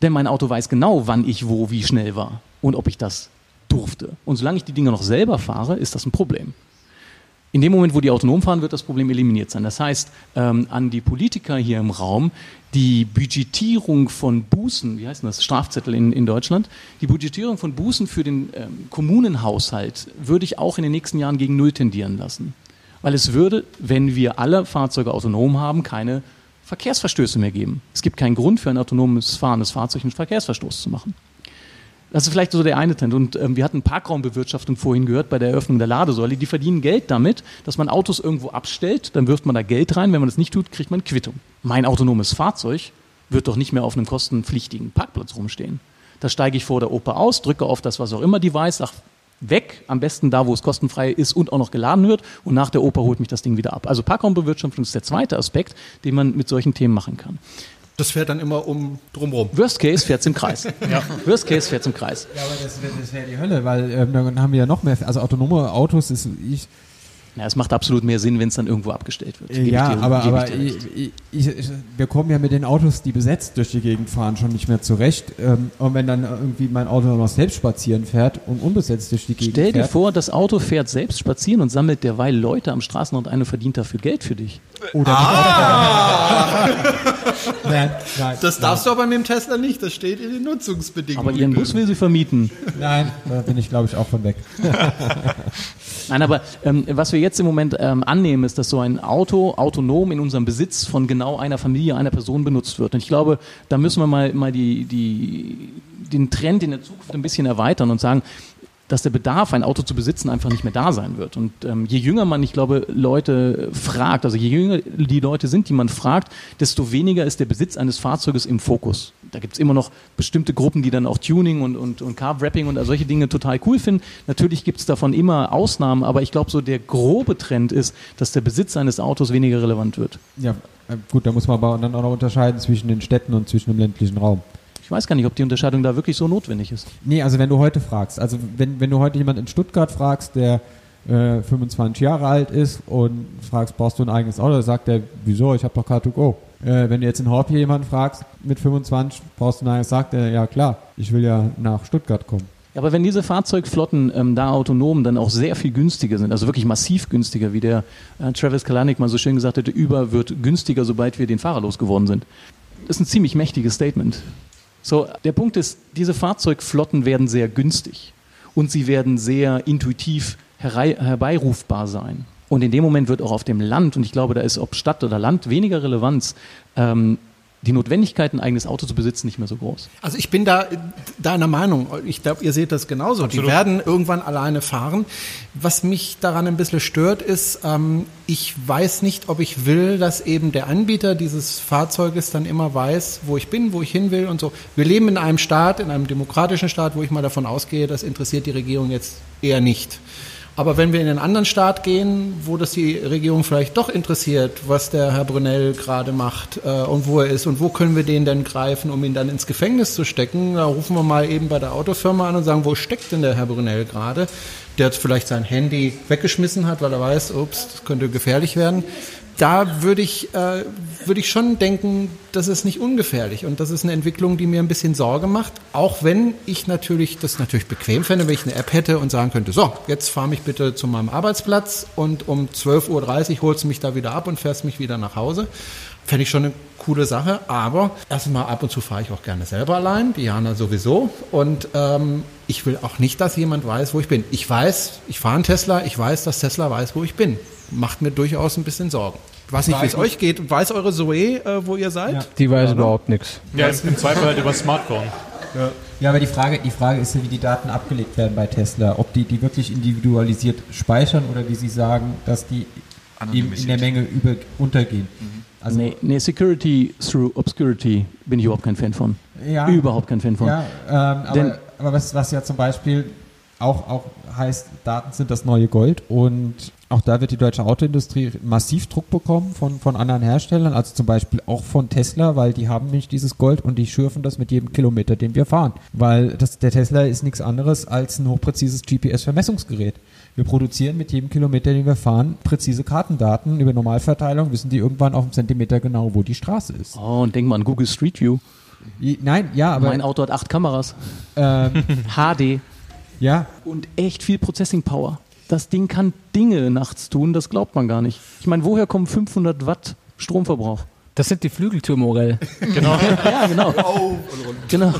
Denn mein Auto weiß genau, wann ich wo wie schnell war und ob ich das durfte. Und solange ich die Dinge noch selber fahre, ist das ein Problem. In dem Moment, wo die autonom fahren, wird das Problem eliminiert sein. Das heißt, ähm, an die Politiker hier im Raum, die Budgetierung von Bußen, wie heißt das, Strafzettel in, in Deutschland, die Budgetierung von Bußen für den ähm, Kommunenhaushalt würde ich auch in den nächsten Jahren gegen Null tendieren lassen. Weil es würde, wenn wir alle Fahrzeuge autonom haben, keine Verkehrsverstöße mehr geben. Es gibt keinen Grund für ein autonomes fahrendes Fahrzeug einen Verkehrsverstoß zu machen. Das ist vielleicht so der eine Trend. Und ähm, wir hatten Parkraumbewirtschaftung vorhin gehört bei der Eröffnung der Ladesäule. Die verdienen Geld damit, dass man Autos irgendwo abstellt, dann wirft man da Geld rein. Wenn man das nicht tut, kriegt man Quittung. Mein autonomes Fahrzeug wird doch nicht mehr auf einem kostenpflichtigen Parkplatz rumstehen. Da steige ich vor der Oper aus, drücke auf das, was auch immer Device, sag weg, am besten da, wo es kostenfrei ist und auch noch geladen wird und nach der Oper holt mich das Ding wieder ab. Also Parkraumbewirtschaftung ist der zweite Aspekt, den man mit solchen Themen machen kann. Das fährt dann immer um drumherum. Worst Case fährt im Kreis. ja. Worst Case fährt im Kreis. Ja, aber das, das wäre die Hölle, weil ähm, dann haben wir ja noch mehr, also autonome Autos ist, ich, ja, es macht absolut mehr Sinn, wenn es dann irgendwo abgestellt wird. Gebe ja, dir, aber, aber ich, ich, ich, wir kommen ja mit den Autos, die besetzt durch die Gegend fahren, schon nicht mehr zurecht. Ähm, und wenn dann irgendwie mein Auto noch selbst spazieren fährt und unbesetzt durch die Gegend Stell dir fährt, vor, das Auto fährt selbst spazieren und sammelt derweil Leute am Straßenrand ein und verdient dafür Geld für dich. Oder ah! nein, nein, das darfst nein. du aber mit dem Tesla nicht, das steht in den Nutzungsbedingungen. Aber ihren Bus will sie vermieten. Nein, da bin ich glaube ich auch von weg. Nein, aber ähm, was wir jetzt im Moment ähm, annehmen, ist, dass so ein Auto autonom in unserem Besitz von genau einer Familie, einer Person benutzt wird. Und ich glaube, da müssen wir mal, mal die, die, den Trend in der Zukunft ein bisschen erweitern und sagen, dass der Bedarf, ein Auto zu besitzen, einfach nicht mehr da sein wird. Und ähm, je jünger man, ich glaube, Leute fragt, also je jünger die Leute sind, die man fragt, desto weniger ist der Besitz eines Fahrzeuges im Fokus. Da gibt es immer noch bestimmte Gruppen, die dann auch Tuning und, und, und Carb-Wrapping und solche Dinge total cool finden. Natürlich gibt es davon immer Ausnahmen, aber ich glaube, so der grobe Trend ist, dass der Besitz eines Autos weniger relevant wird. Ja, äh, gut, da muss man aber dann auch noch unterscheiden zwischen den Städten und zwischen dem ländlichen Raum. Ich weiß gar nicht, ob die Unterscheidung da wirklich so notwendig ist. Nee, also wenn du heute fragst, also wenn, wenn du heute jemanden in Stuttgart fragst, der äh, 25 Jahre alt ist und fragst, brauchst du ein eigenes Auto, dann sagt er, wieso, ich habe doch Car2Go. Äh, wenn du jetzt in Horb hier jemanden fragst, mit 25 brauchst du ein eigenes, sagt er, ja klar, ich will ja nach Stuttgart kommen. Aber wenn diese Fahrzeugflotten ähm, da autonom dann auch sehr viel günstiger sind, also wirklich massiv günstiger, wie der äh, Travis Kalanick mal so schön gesagt hätte, über wird günstiger, sobald wir den Fahrer losgeworden sind. Das ist ein ziemlich mächtiges Statement. So, der Punkt ist, diese Fahrzeugflotten werden sehr günstig und sie werden sehr intuitiv herbeirufbar sein. Und in dem Moment wird auch auf dem Land, und ich glaube, da ist ob Stadt oder Land weniger Relevanz, ähm, die Notwendigkeit, ein eigenes Auto zu besitzen, nicht mehr so groß. Also ich bin da deiner Meinung. Ich glaube, ihr seht das genauso. Absolut. Die werden irgendwann alleine fahren. Was mich daran ein bisschen stört, ist, ähm, ich weiß nicht, ob ich will, dass eben der Anbieter dieses Fahrzeuges dann immer weiß, wo ich bin, wo ich hin will und so. Wir leben in einem Staat, in einem demokratischen Staat, wo ich mal davon ausgehe, das interessiert die Regierung jetzt eher nicht. Aber wenn wir in einen anderen Staat gehen, wo das die Regierung vielleicht doch interessiert, was der Herr Brunel gerade macht äh, und wo er ist und wo können wir den denn greifen, um ihn dann ins Gefängnis zu stecken, da rufen wir mal eben bei der Autofirma an und sagen, wo steckt denn der Herr Brunel gerade? Der jetzt vielleicht sein Handy weggeschmissen hat, weil er weiß, ups, das könnte gefährlich werden. Da würde ich, äh, würde ich schon denken, das ist nicht ungefährlich und das ist eine Entwicklung, die mir ein bisschen Sorge macht. Auch wenn ich natürlich das natürlich bequem fände, wenn ich eine App hätte und sagen könnte, so, jetzt fahr mich bitte zu meinem Arbeitsplatz und um 12.30 Uhr holst du mich da wieder ab und fährst mich wieder nach Hause. Fände ich schon eine coole Sache, aber erstmal ab und zu fahre ich auch gerne selber allein, Diana sowieso. Und ähm, ich will auch nicht, dass jemand weiß, wo ich bin. Ich weiß, ich fahre einen Tesla, ich weiß, dass Tesla weiß, wo ich bin. Macht mir durchaus ein bisschen Sorgen. Ich weiß nicht, wie es euch geht. Weiß eure Zoe, äh, wo ihr seid? Ja. Die weiß überhaupt nichts. Ja, im, im Zweifel halt über Smartphone. Ja, aber die Frage, die Frage ist ja, wie die Daten abgelegt werden bei Tesla. Ob die die wirklich individualisiert speichern oder wie sie sagen, dass die eben in der Menge über, untergehen. Also nee, nee, Security through Obscurity bin ich überhaupt kein Fan von. Ja. Überhaupt kein Fan von. Ja, ähm, aber, Denn- aber was, was ja zum Beispiel auch, auch heißt, Daten sind das neue Gold und auch da wird die deutsche Autoindustrie massiv Druck bekommen von, von anderen Herstellern, also zum Beispiel auch von Tesla, weil die haben nicht dieses Gold und die schürfen das mit jedem Kilometer, den wir fahren. Weil das, der Tesla ist nichts anderes als ein hochpräzises GPS-Vermessungsgerät. Wir produzieren mit jedem Kilometer, den wir fahren, präzise Kartendaten über Normalverteilung, wissen die irgendwann auf einen Zentimeter genau, wo die Straße ist. Oh, und denk mal an Google Street View. Nein, ja, aber mein Auto hat acht Kameras. ähm, HD. ja, Und echt viel Processing Power. Das Ding kann Dinge nachts tun, das glaubt man gar nicht. Ich meine, woher kommen 500 Watt Stromverbrauch? Das sind die Flügeltür Morell. Genau. ja, genau. genau.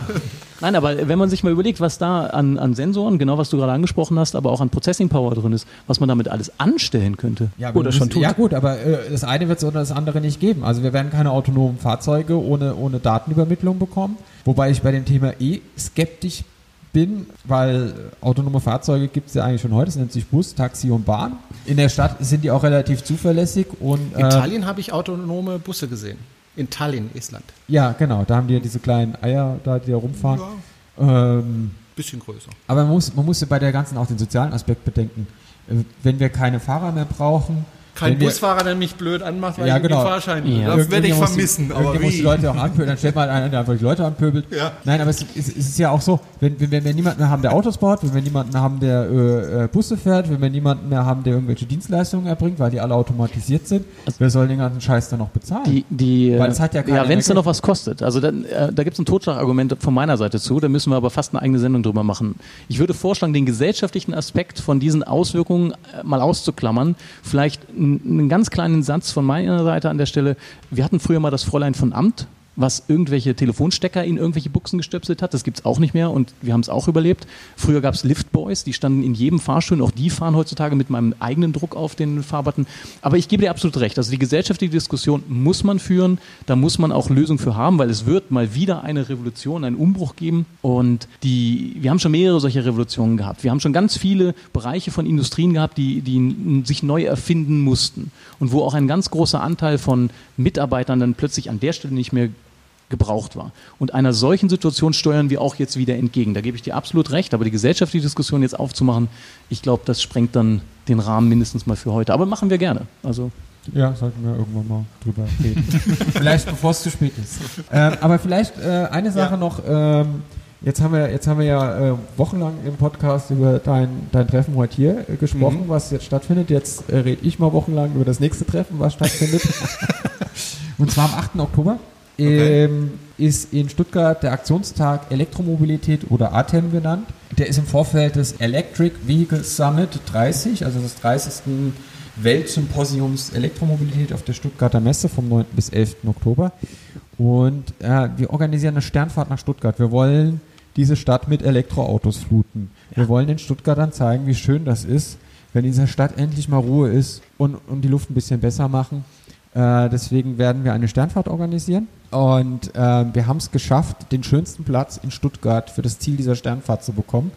Nein, aber wenn man sich mal überlegt, was da an, an Sensoren, genau was du gerade angesprochen hast, aber auch an Processing Power drin ist, was man damit alles anstellen könnte. Ja, oder schon tut. Ja gut, aber äh, das eine wird es oder das andere nicht geben. Also wir werden keine autonomen Fahrzeuge ohne, ohne Datenübermittlung bekommen. Wobei ich bei dem Thema eh skeptisch bin, weil autonome Fahrzeuge gibt es ja eigentlich schon heute. Das nennt sich Bus, Taxi und Bahn. In der Stadt sind die auch relativ zuverlässig und In äh, Tallinn habe ich autonome Busse gesehen. In Tallinn, Estland. ja genau, da haben die ja diese kleinen Eier, da die da rumfahren. Ähm, Bisschen größer. Aber man muss, man muss ja bei der ganzen auch den sozialen Aspekt bedenken. Äh, Wenn wir keine Fahrer mehr brauchen, Kein wenn wir- Busfahrer, der mich blöd anmacht, weil Ja, ich genau. den Fahrschein. Ja. Das werde ich muss die- vermissen, aber irgendjemand muss die wie? Leute auch anpöbeln. Dann stellt mal einer, der einfach die Leute anpöbelt. Ja. Nein, aber es, ist- es ist ja auch so, wenn, wenn, wenn wir niemanden mehr haben, der Autos baut, wenn wir niemanden haben, der äh, äh, Busse fährt, wenn wir niemanden mehr haben, der irgendwelche Dienstleistungen erbringt, weil die alle automatisiert sind, wer soll den ganzen Scheiß dann noch bezahlen? Die, die, Weil es hat ja ja wenn es dann noch was kostet. Also dann, äh, da gibt es ein Totschlagargument von meiner Seite zu, da müssen wir aber fast eine eigene Sendung drüber machen. Ich würde vorschlagen, den gesellschaftlichen Aspekt von diesen Auswirkungen äh, mal auszuklammern. Vielleicht einen ganz kleinen Satz von meiner Seite an der Stelle. Wir hatten früher mal das Fräulein von Amt, was irgendwelche Telefonstecker in irgendwelche Buchsen gestöpselt hat. Das gibt's auch nicht mehr und wir haben es auch überlebt. Früher gab's Liftboys, die standen in jedem Fahrstuhl. Auch die fahren heutzutage mit meinem eigenen Druck auf den Fahrbutton. Aber ich gebe dir absolut recht. Also die gesellschaftliche Diskussion muss man führen. Da muss man auch Lösungen für haben, weil es wird mal wieder eine Revolution, einen Umbruch geben. Und die, wir haben schon mehrere solcher Revolutionen gehabt. Wir haben schon ganz viele Bereiche von Industrien gehabt, die, die sich neu erfinden mussten. Und wo auch ein ganz großer Anteil von Mitarbeitern dann plötzlich an der Stelle nicht mehr gebraucht war. Und einer solchen Situation steuern wir auch jetzt wieder entgegen. Da gebe ich dir absolut recht, aber die gesellschaftliche Diskussion jetzt aufzumachen, ich glaube, das sprengt dann den Rahmen mindestens mal für heute. Aber machen wir gerne. Also Ja, sollten wir irgendwann mal drüber reden. vielleicht bevor es zu spät ist. Ähm, aber vielleicht äh, eine Sache noch. Ähm, jetzt haben wir, jetzt haben wir ja äh, wochenlang im Podcast über dein, dein Treffen heute hier äh, gesprochen, was jetzt stattfindet. Jetzt äh, rede ich mal wochenlang über das nächste Treffen, was stattfindet. Und zwar am 8. Oktober. Ähm, ist in Stuttgart der Aktionstag Elektromobilität oder ATEM genannt. Der ist im Vorfeld des Electric Vehicle Summit 30, also des 30. Weltsymposiums Elektromobilität auf der Stuttgarter Messe vom 9. bis 11. Oktober. Und äh, wir organisieren eine Sternfahrt nach Stuttgart. Wir wollen diese Stadt mit Elektroautos fluten. Wir wollen den Stuttgartern zeigen, wie schön das ist, wenn in dieser Stadt endlich mal Ruhe ist und, und die Luft ein bisschen besser machen. Äh, deswegen werden wir eine Sternfahrt organisieren. Und äh, wir haben es geschafft, den schönsten Platz in Stuttgart für das Ziel dieser Sternfahrt zu bekommen.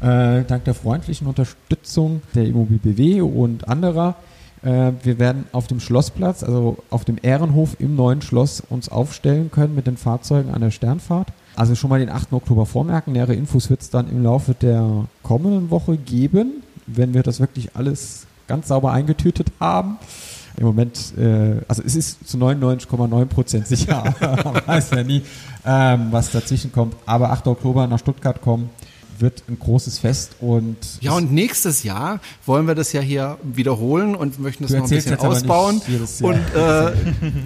Äh, dank der freundlichen Unterstützung der Immobil BW und anderer. Äh, wir werden auf dem Schlossplatz, also auf dem Ehrenhof im neuen Schloss, uns aufstellen können mit den Fahrzeugen an der Sternfahrt. Also schon mal den 8. Oktober vormerken. Nähere Infos wird es dann im Laufe der kommenden Woche geben, wenn wir das wirklich alles ganz sauber eingetütet haben. Im Moment, äh, also es ist zu 99,9 Prozent sicher, man weiß ja nie, ähm, was dazwischen kommt. Aber 8. Oktober nach Stuttgart kommen, wird ein großes Fest und Ja, und nächstes Jahr wollen wir das ja hier wiederholen und möchten das noch ein bisschen ausbauen. Und äh,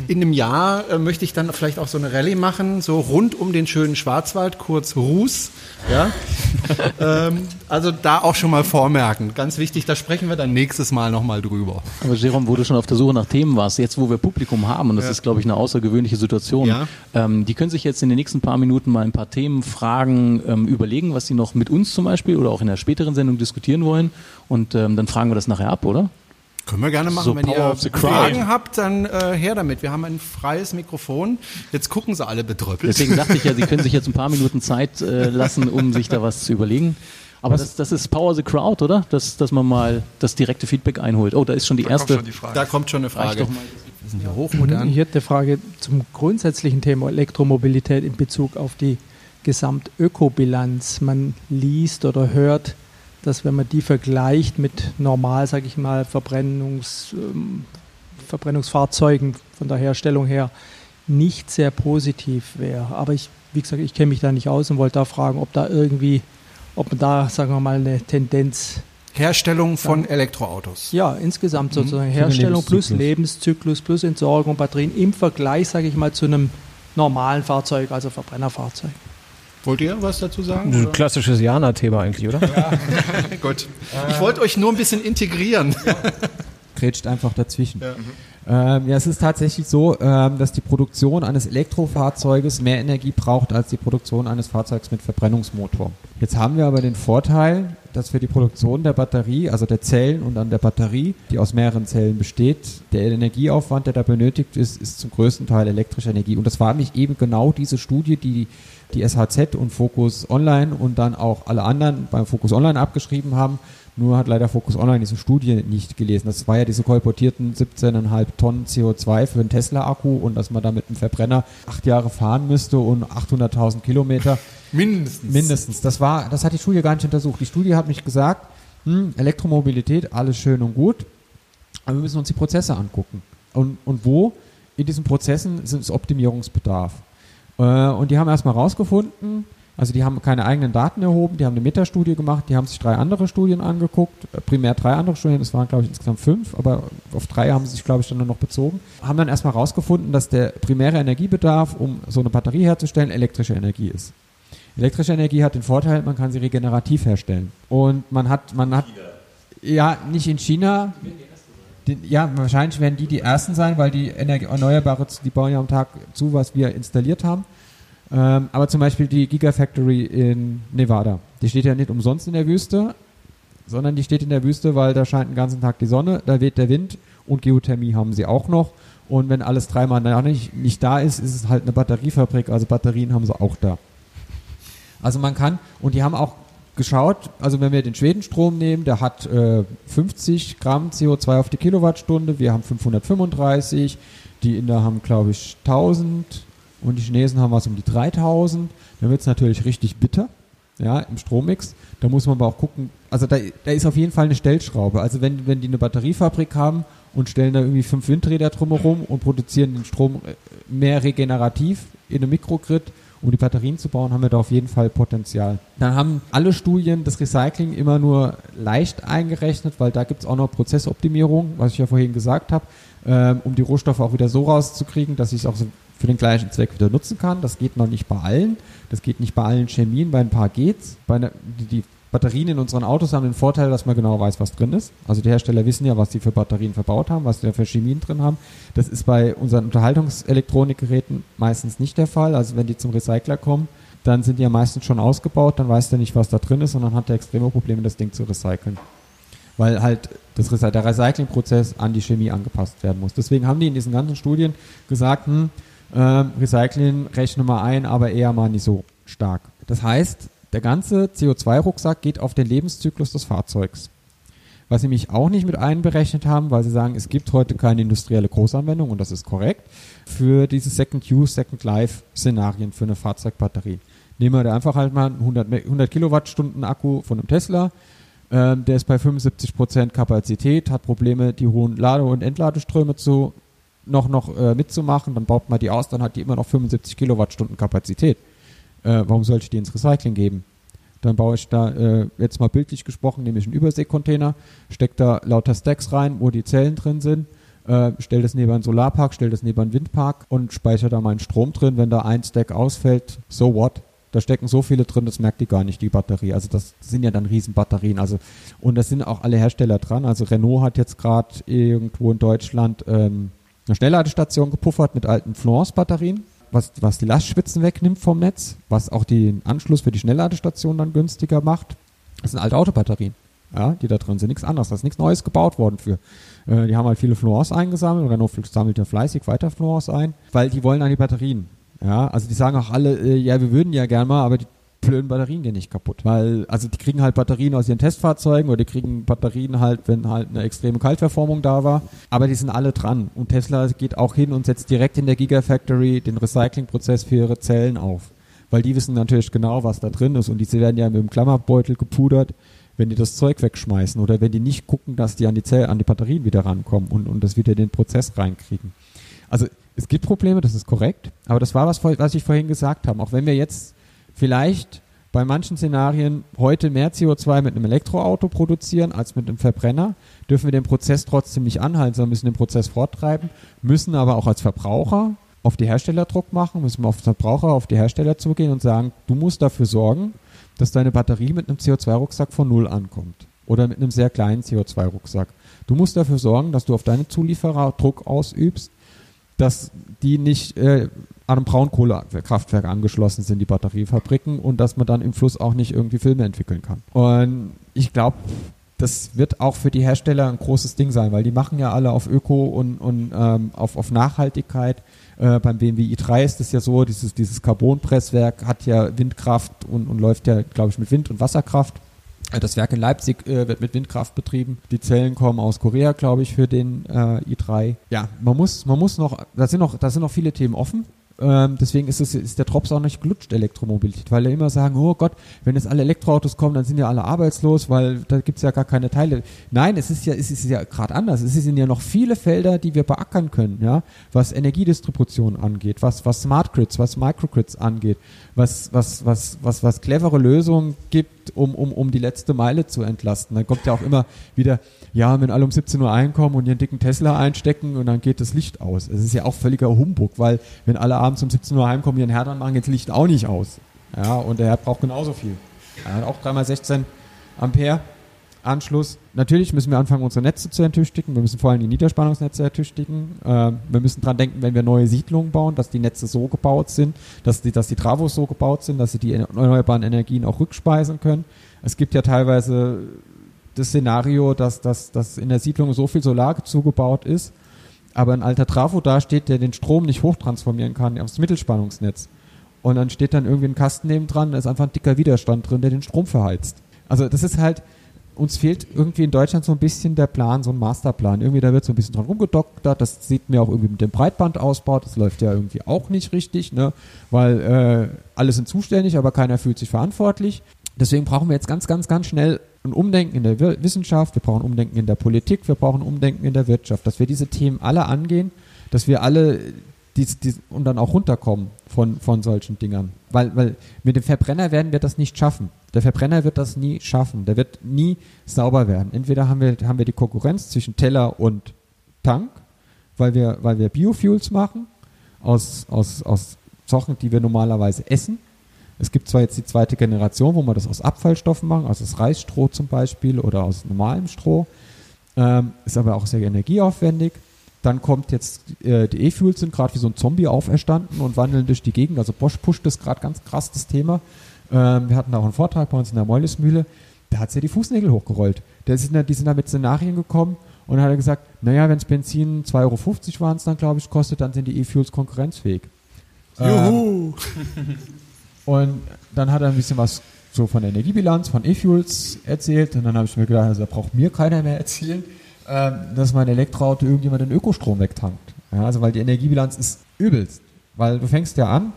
in einem Jahr äh, möchte ich dann vielleicht auch so eine Rallye machen, so rund um den schönen Schwarzwald, kurz Ruß. Ja? ähm, also da auch schon mal vormerken. Ganz wichtig, da sprechen wir dann nächstes Mal nochmal drüber. Aber Jerome, wo du schon auf der Suche nach Themen warst, jetzt wo wir Publikum haben, und das Ja. ist, glaube ich, eine außergewöhnliche Situation, Ja. ähm, die können sich jetzt in den nächsten paar Minuten mal ein paar Themen, Fragen ähm, überlegen, was sie noch mit uns zum Beispiel oder auch in der späteren Sendung diskutieren wollen. Und ähm, dann fragen wir das nachher ab, oder? Können wir gerne machen. So Wenn Power ihr of the Crowd. Fragen habt, dann äh, her damit. Wir haben ein freies Mikrofon. Jetzt gucken sie alle betröppelt. Deswegen dachte ich ja, Sie können sich jetzt ein paar Minuten Zeit äh, lassen, um sich da was zu überlegen. Aber das, das ist Power the Crowd, oder? Dass, dass man mal das direkte Feedback einholt. Oh, da ist schon die Da kommt erste. schon die Frage. da kommt schon eine Frage. doch mal. Wir sind ja hochmodern. Ich hätte eine Frage zum grundsätzlichen Thema Elektromobilität in Bezug auf die Gesamtökobilanz. Man liest oder hört, dass wenn man die vergleicht mit normal, sage ich mal, Verbrennungs, ähm, Verbrennungsfahrzeugen von der Herstellung her, nicht sehr positiv wäre. Aber ich, wie gesagt, ich kenne mich da nicht aus und wollte da fragen, ob da irgendwie, ob man da, sagen wir mal, eine Tendenz Herstellung von Elektroautos. ja, insgesamt sozusagen den Herstellung plus Lebenszyklus. Lebenszyklus plus Entsorgung, Batterien im Vergleich, sage ich mal, zu einem normalen Fahrzeug, also Verbrennerfahrzeug. Wollt ihr was dazu sagen? Ein oder? klassisches Jana-Thema eigentlich, oder? Gut. Ich wollte euch nur ein bisschen integrieren. grätscht einfach dazwischen. Ja. Ähm, ja, es ist tatsächlich so, ähm, dass die Produktion eines Elektrofahrzeuges mehr Energie braucht als die Produktion eines Fahrzeugs mit Verbrennungsmotor. Jetzt haben wir aber den Vorteil, dass für die Produktion der Batterie, also der Zellen und an der Batterie, die aus mehreren Zellen besteht, der Energieaufwand, der da benötigt ist, ist zum größten Teil elektrische Energie. Und das war nämlich eben genau diese Studie, die die SHZ und Focus Online und dann auch alle anderen beim Focus Online abgeschrieben haben. Nur hat leider Focus Online diese Studie nicht gelesen. Das war ja diese kolportierten 17,5 Tonnen CO2 für einen Tesla-Akku und dass man da mit einem Verbrenner acht Jahre fahren müsste und 800.000 Kilometer. Mindestens. Mindestens. Das war, das hat die Studie gar nicht untersucht. Die Studie hat mich gesagt, hm, Elektromobilität, alles schön und gut, aber wir müssen uns die Prozesse angucken. Und, und wo in diesen Prozessen ist es Optimierungsbedarf? Äh, und die haben erstmal rausgefunden, also die haben keine eigenen Daten erhoben, die haben eine Metastudie gemacht, die haben sich drei andere Studien angeguckt, äh, primär drei andere Studien, es waren glaube ich insgesamt fünf, aber auf drei haben sie sich glaube ich dann nur noch bezogen, haben dann erstmal rausgefunden, dass der primäre Energiebedarf, um so eine Batterie herzustellen, elektrische Energie ist. Elektrische Energie hat den Vorteil, man kann sie regenerativ herstellen. Und man hat, man hat, ja, nicht in China. Den, ja, wahrscheinlich werden die die ersten sein, weil die Energie, Erneuerbare, die bauen ja am Tag zu, was wir installiert haben. Ähm, aber zum Beispiel die Gigafactory in Nevada, die steht ja nicht umsonst in der Wüste, sondern die steht in der Wüste, weil da scheint den ganzen Tag die Sonne, da weht der Wind und Geothermie haben sie auch noch. Und wenn alles dreimal nicht, nicht da ist, ist es halt eine Batteriefabrik, also Batterien haben sie auch da. Also man kann, und die haben auch geschaut, also wenn wir den Schwedenstrom nehmen, der hat äh, 50 Gramm CO2 auf die Kilowattstunde, wir haben 535, die Inder haben glaube ich 1000 und die Chinesen haben was um die 3000, dann wird es natürlich richtig bitter, ja, im Strommix. Da muss man aber auch gucken, also da, da ist auf jeden Fall eine Stellschraube. Also wenn, wenn die eine Batteriefabrik haben und stellen da irgendwie fünf Windräder drumherum und produzieren den Strom äh, mehr regenerativ in einem Mikrogrid, um die Batterien zu bauen, haben wir da auf jeden Fall Potenzial. Dann haben alle Studien das Recycling immer nur leicht eingerechnet, weil da gibt es auch noch Prozessoptimierung, was ich ja vorhin gesagt habe, ähm, um die Rohstoffe auch wieder so rauszukriegen, dass ich es auch so für den gleichen Zweck wieder nutzen kann. Das geht noch nicht bei allen. Das geht nicht bei allen Chemien, bei ein paar geht's. Bei einer, die, die Batterien in unseren Autos haben den Vorteil, dass man genau weiß, was drin ist. Also die Hersteller wissen ja, was die für Batterien verbaut haben, was die da für Chemien drin haben. Das ist bei unseren Unterhaltungselektronikgeräten meistens nicht der Fall. Also wenn die zum Recycler kommen, dann sind die ja meistens schon ausgebaut, dann weiß der nicht, was da drin ist und dann hat der extreme Probleme, das Ding zu recyceln. Weil halt das, der Recyclingprozess an die Chemie angepasst werden muss. Deswegen haben die in diesen ganzen Studien gesagt, hm, ähm, Recycling rechne mal ein, aber eher mal nicht so stark. Das heißt, der ganze CO2-Rucksack geht auf den Lebenszyklus des Fahrzeugs. Was sie mich auch nicht mit einberechnet haben, weil sie sagen, es gibt heute keine industrielle Großanwendung, und das ist korrekt, für diese Second-Use, Second-Life-Szenarien für eine Fahrzeugbatterie. Nehmen wir da einfach halt mal einen 100, Me- 100 Kilowattstunden Akku von einem Tesla, ähm, der ist bei 75% Kapazität, hat Probleme, die hohen Lade- und Entladeströme zu noch, noch äh, mitzumachen, dann baut man die aus, dann hat die immer noch 75 Kilowattstunden Kapazität. Äh, warum sollte ich die ins Recycling geben? Dann baue ich da, äh, jetzt mal bildlich gesprochen, nehme ich einen Überseekontainer, stecke da lauter Stacks rein, wo die Zellen drin sind, äh, stelle das neben einen Solarpark, stelle das neben einen Windpark und speichere da meinen Strom drin. Wenn da ein Stack ausfällt, so what? Da stecken so viele drin, das merkt die gar nicht, die Batterie. Also das sind ja dann Riesenbatterien. Also, und da sind auch alle Hersteller dran. Also Renault hat jetzt gerade irgendwo in Deutschland ähm, eine Schnellladestation gepuffert mit alten Florence-Batterien, was, was die Lastspitzen wegnimmt vom Netz, was auch den Anschluss für die Schnellladestation dann günstiger macht. Das sind alte Autobatterien, ja, die da drin sind. Nichts anderes. Da ist nichts Neues gebaut worden für. Äh, die haben halt viele Florence eingesammelt. Renault sammelt ja fleißig weiter Florence ein, weil die wollen an die Batterien. Ja, also die sagen auch alle, äh, ja, wir würden ja gern mal, aber die blöden Batterien gehen nicht kaputt. Weil, also die kriegen halt Batterien aus ihren Testfahrzeugen oder die kriegen Batterien halt, wenn halt eine extreme Kaltverformung da war. Aber die sind alle dran. Und Tesla geht auch hin und setzt direkt in der Gigafactory den Recyclingprozess für ihre Zellen auf. Weil die wissen natürlich genau, was da drin ist. Und diese werden ja mit dem Klammerbeutel gepudert, wenn die das Zeug wegschmeißen oder wenn die nicht gucken, dass die an die Zell, an die Batterien wieder rankommen und, und das wieder in den Prozess reinkriegen. Also es gibt Probleme, das ist korrekt, aber das war was, was ich vorhin gesagt habe. Auch wenn wir jetzt vielleicht bei manchen Szenarien heute mehr CO2 mit einem Elektroauto produzieren als mit einem Verbrenner, dürfen wir den Prozess trotzdem nicht anhalten, sondern müssen den Prozess forttreiben, müssen aber auch als Verbraucher auf die Hersteller Druck machen, müssen wir auf Verbraucher, auf die Hersteller zugehen und sagen, du musst dafür sorgen, dass deine Batterie mit einem CO2-Rucksack von Null ankommt oder mit einem sehr kleinen CO2-Rucksack. Du musst dafür sorgen, dass du auf deine Zulieferer Druck ausübst, dass die nicht äh, an einem Braunkohlekraftwerk angeschlossen sind, die Batteriefabriken, und dass man dann im Fluss auch nicht irgendwie Filme entwickeln kann. Und ich glaube, das wird auch für die Hersteller ein großes Ding sein, weil die machen ja alle auf Öko und, und ähm, auf, auf Nachhaltigkeit. Äh, beim BMW i3 ist es ja so, dieses, dieses Carbonpresswerk hat ja Windkraft und, und läuft ja, glaube ich, mit Wind- und Wasserkraft. Das Werk in Leipzig äh, wird mit Windkraft betrieben. Die Zellen kommen aus Korea, glaube ich, für den äh, i3. Ja, man muss, man muss noch, da sind noch, da sind noch viele Themen offen. Ähm, deswegen ist, es, ist der Drops auch nicht gelutscht, Elektromobilität, weil er immer sagen, oh Gott, wenn jetzt alle Elektroautos kommen, dann sind ja alle arbeitslos, weil da gibt es ja gar keine Teile. Nein, es ist ja, es ist ja gerade anders. Es sind ja noch viele Felder, die wir beackern können, ja, was Energiedistribution angeht, was, was Smart Grids, was Microgrids angeht, was, was, was, was, was clevere Lösungen gibt, um, um, um die letzte Meile zu entlasten. Dann kommt ja auch immer wieder, ja, wenn alle um 17 Uhr einkommen und ihren dicken Tesla einstecken und dann geht das Licht aus. Es ist ja auch völliger Humbug, weil wenn alle abends um 17 Uhr heimkommen, ihren Herd anmachen, geht das Licht auch nicht aus. Ja, und der Herd braucht genauso viel. Er hat auch 3x16 Ampere Anschluss. Natürlich müssen wir anfangen, unsere Netze zu ertüchtigen. Wir müssen vor allem die Niederspannungsnetze ertüchtigen. Ähm, wir müssen dran denken, wenn wir neue Siedlungen bauen, dass die Netze so gebaut sind, dass die, dass die Travos so gebaut sind, dass sie die erneuerbaren Energien auch rückspeisen können. Es gibt ja teilweise das Szenario, dass, dass, dass in der Siedlung so viel Solar zugebaut ist, aber ein alter Trafo dasteht, der den Strom nicht hochtransformieren kann aufs Mittelspannungsnetz. Und dann steht dann irgendwie ein Kasten neben dran, da ist einfach ein dicker Widerstand drin, der den Strom verheizt. Also das ist halt, uns fehlt irgendwie in Deutschland so ein bisschen der Plan, so ein Masterplan. Irgendwie da wird so ein bisschen dran rumgedoktert. Das sieht mir auch irgendwie mit dem Breitbandausbau. Das läuft ja irgendwie auch nicht richtig, ne? Weil äh, alle sind zuständig, aber keiner fühlt sich verantwortlich. Deswegen brauchen wir jetzt ganz, ganz, ganz schnell ein Umdenken in der Wissenschaft, wir brauchen Umdenken in der Politik, wir brauchen Umdenken in der Wirtschaft, dass wir diese Themen alle angehen, dass wir alle dies, dies, und dann auch runterkommen von, von solchen Dingern. Weil, weil mit dem Verbrenner werden wir das nicht schaffen. Der Verbrenner wird das nie schaffen. Der wird nie sauber werden. Entweder haben wir, haben wir die Konkurrenz zwischen Teller und Tank, weil wir, weil wir Biofuels machen aus, aus, aus Sachen, die wir normalerweise essen es gibt zwar jetzt die zweite Generation, wo man das aus Abfallstoffen machen, also aus Reisstroh zum Beispiel oder aus normalem Stroh, ähm, ist aber auch sehr energieaufwendig. Dann kommt jetzt, äh, die E-Fuels sind gerade wie so ein Zombie auferstanden und wandeln durch die Gegend. Also Bosch pusht das gerade ganz krass, das Thema. Ähm, wir hatten auch einen Vortrag bei uns in der Meulismühle, da hat sie ja die Fußnägel hochgerollt. Der sind da, die sind da mit Szenarien gekommen und dann hat er gesagt, naja, wenn es Benzin 2,50 Euro waren es dann, glaube ich, kostet, dann sind die E-Fuels konkurrenzfähig. Juhu! Ähm, Und dann hat er ein bisschen was so von der Energiebilanz von E-Fuels erzählt. Und dann habe ich mir gedacht, also da braucht mir keiner mehr erzählen, ähm, dass mein Elektroauto irgendjemand den Ökostrom wegtankt. Ja, also weil die Energiebilanz ist übelst. Weil du fängst ja an,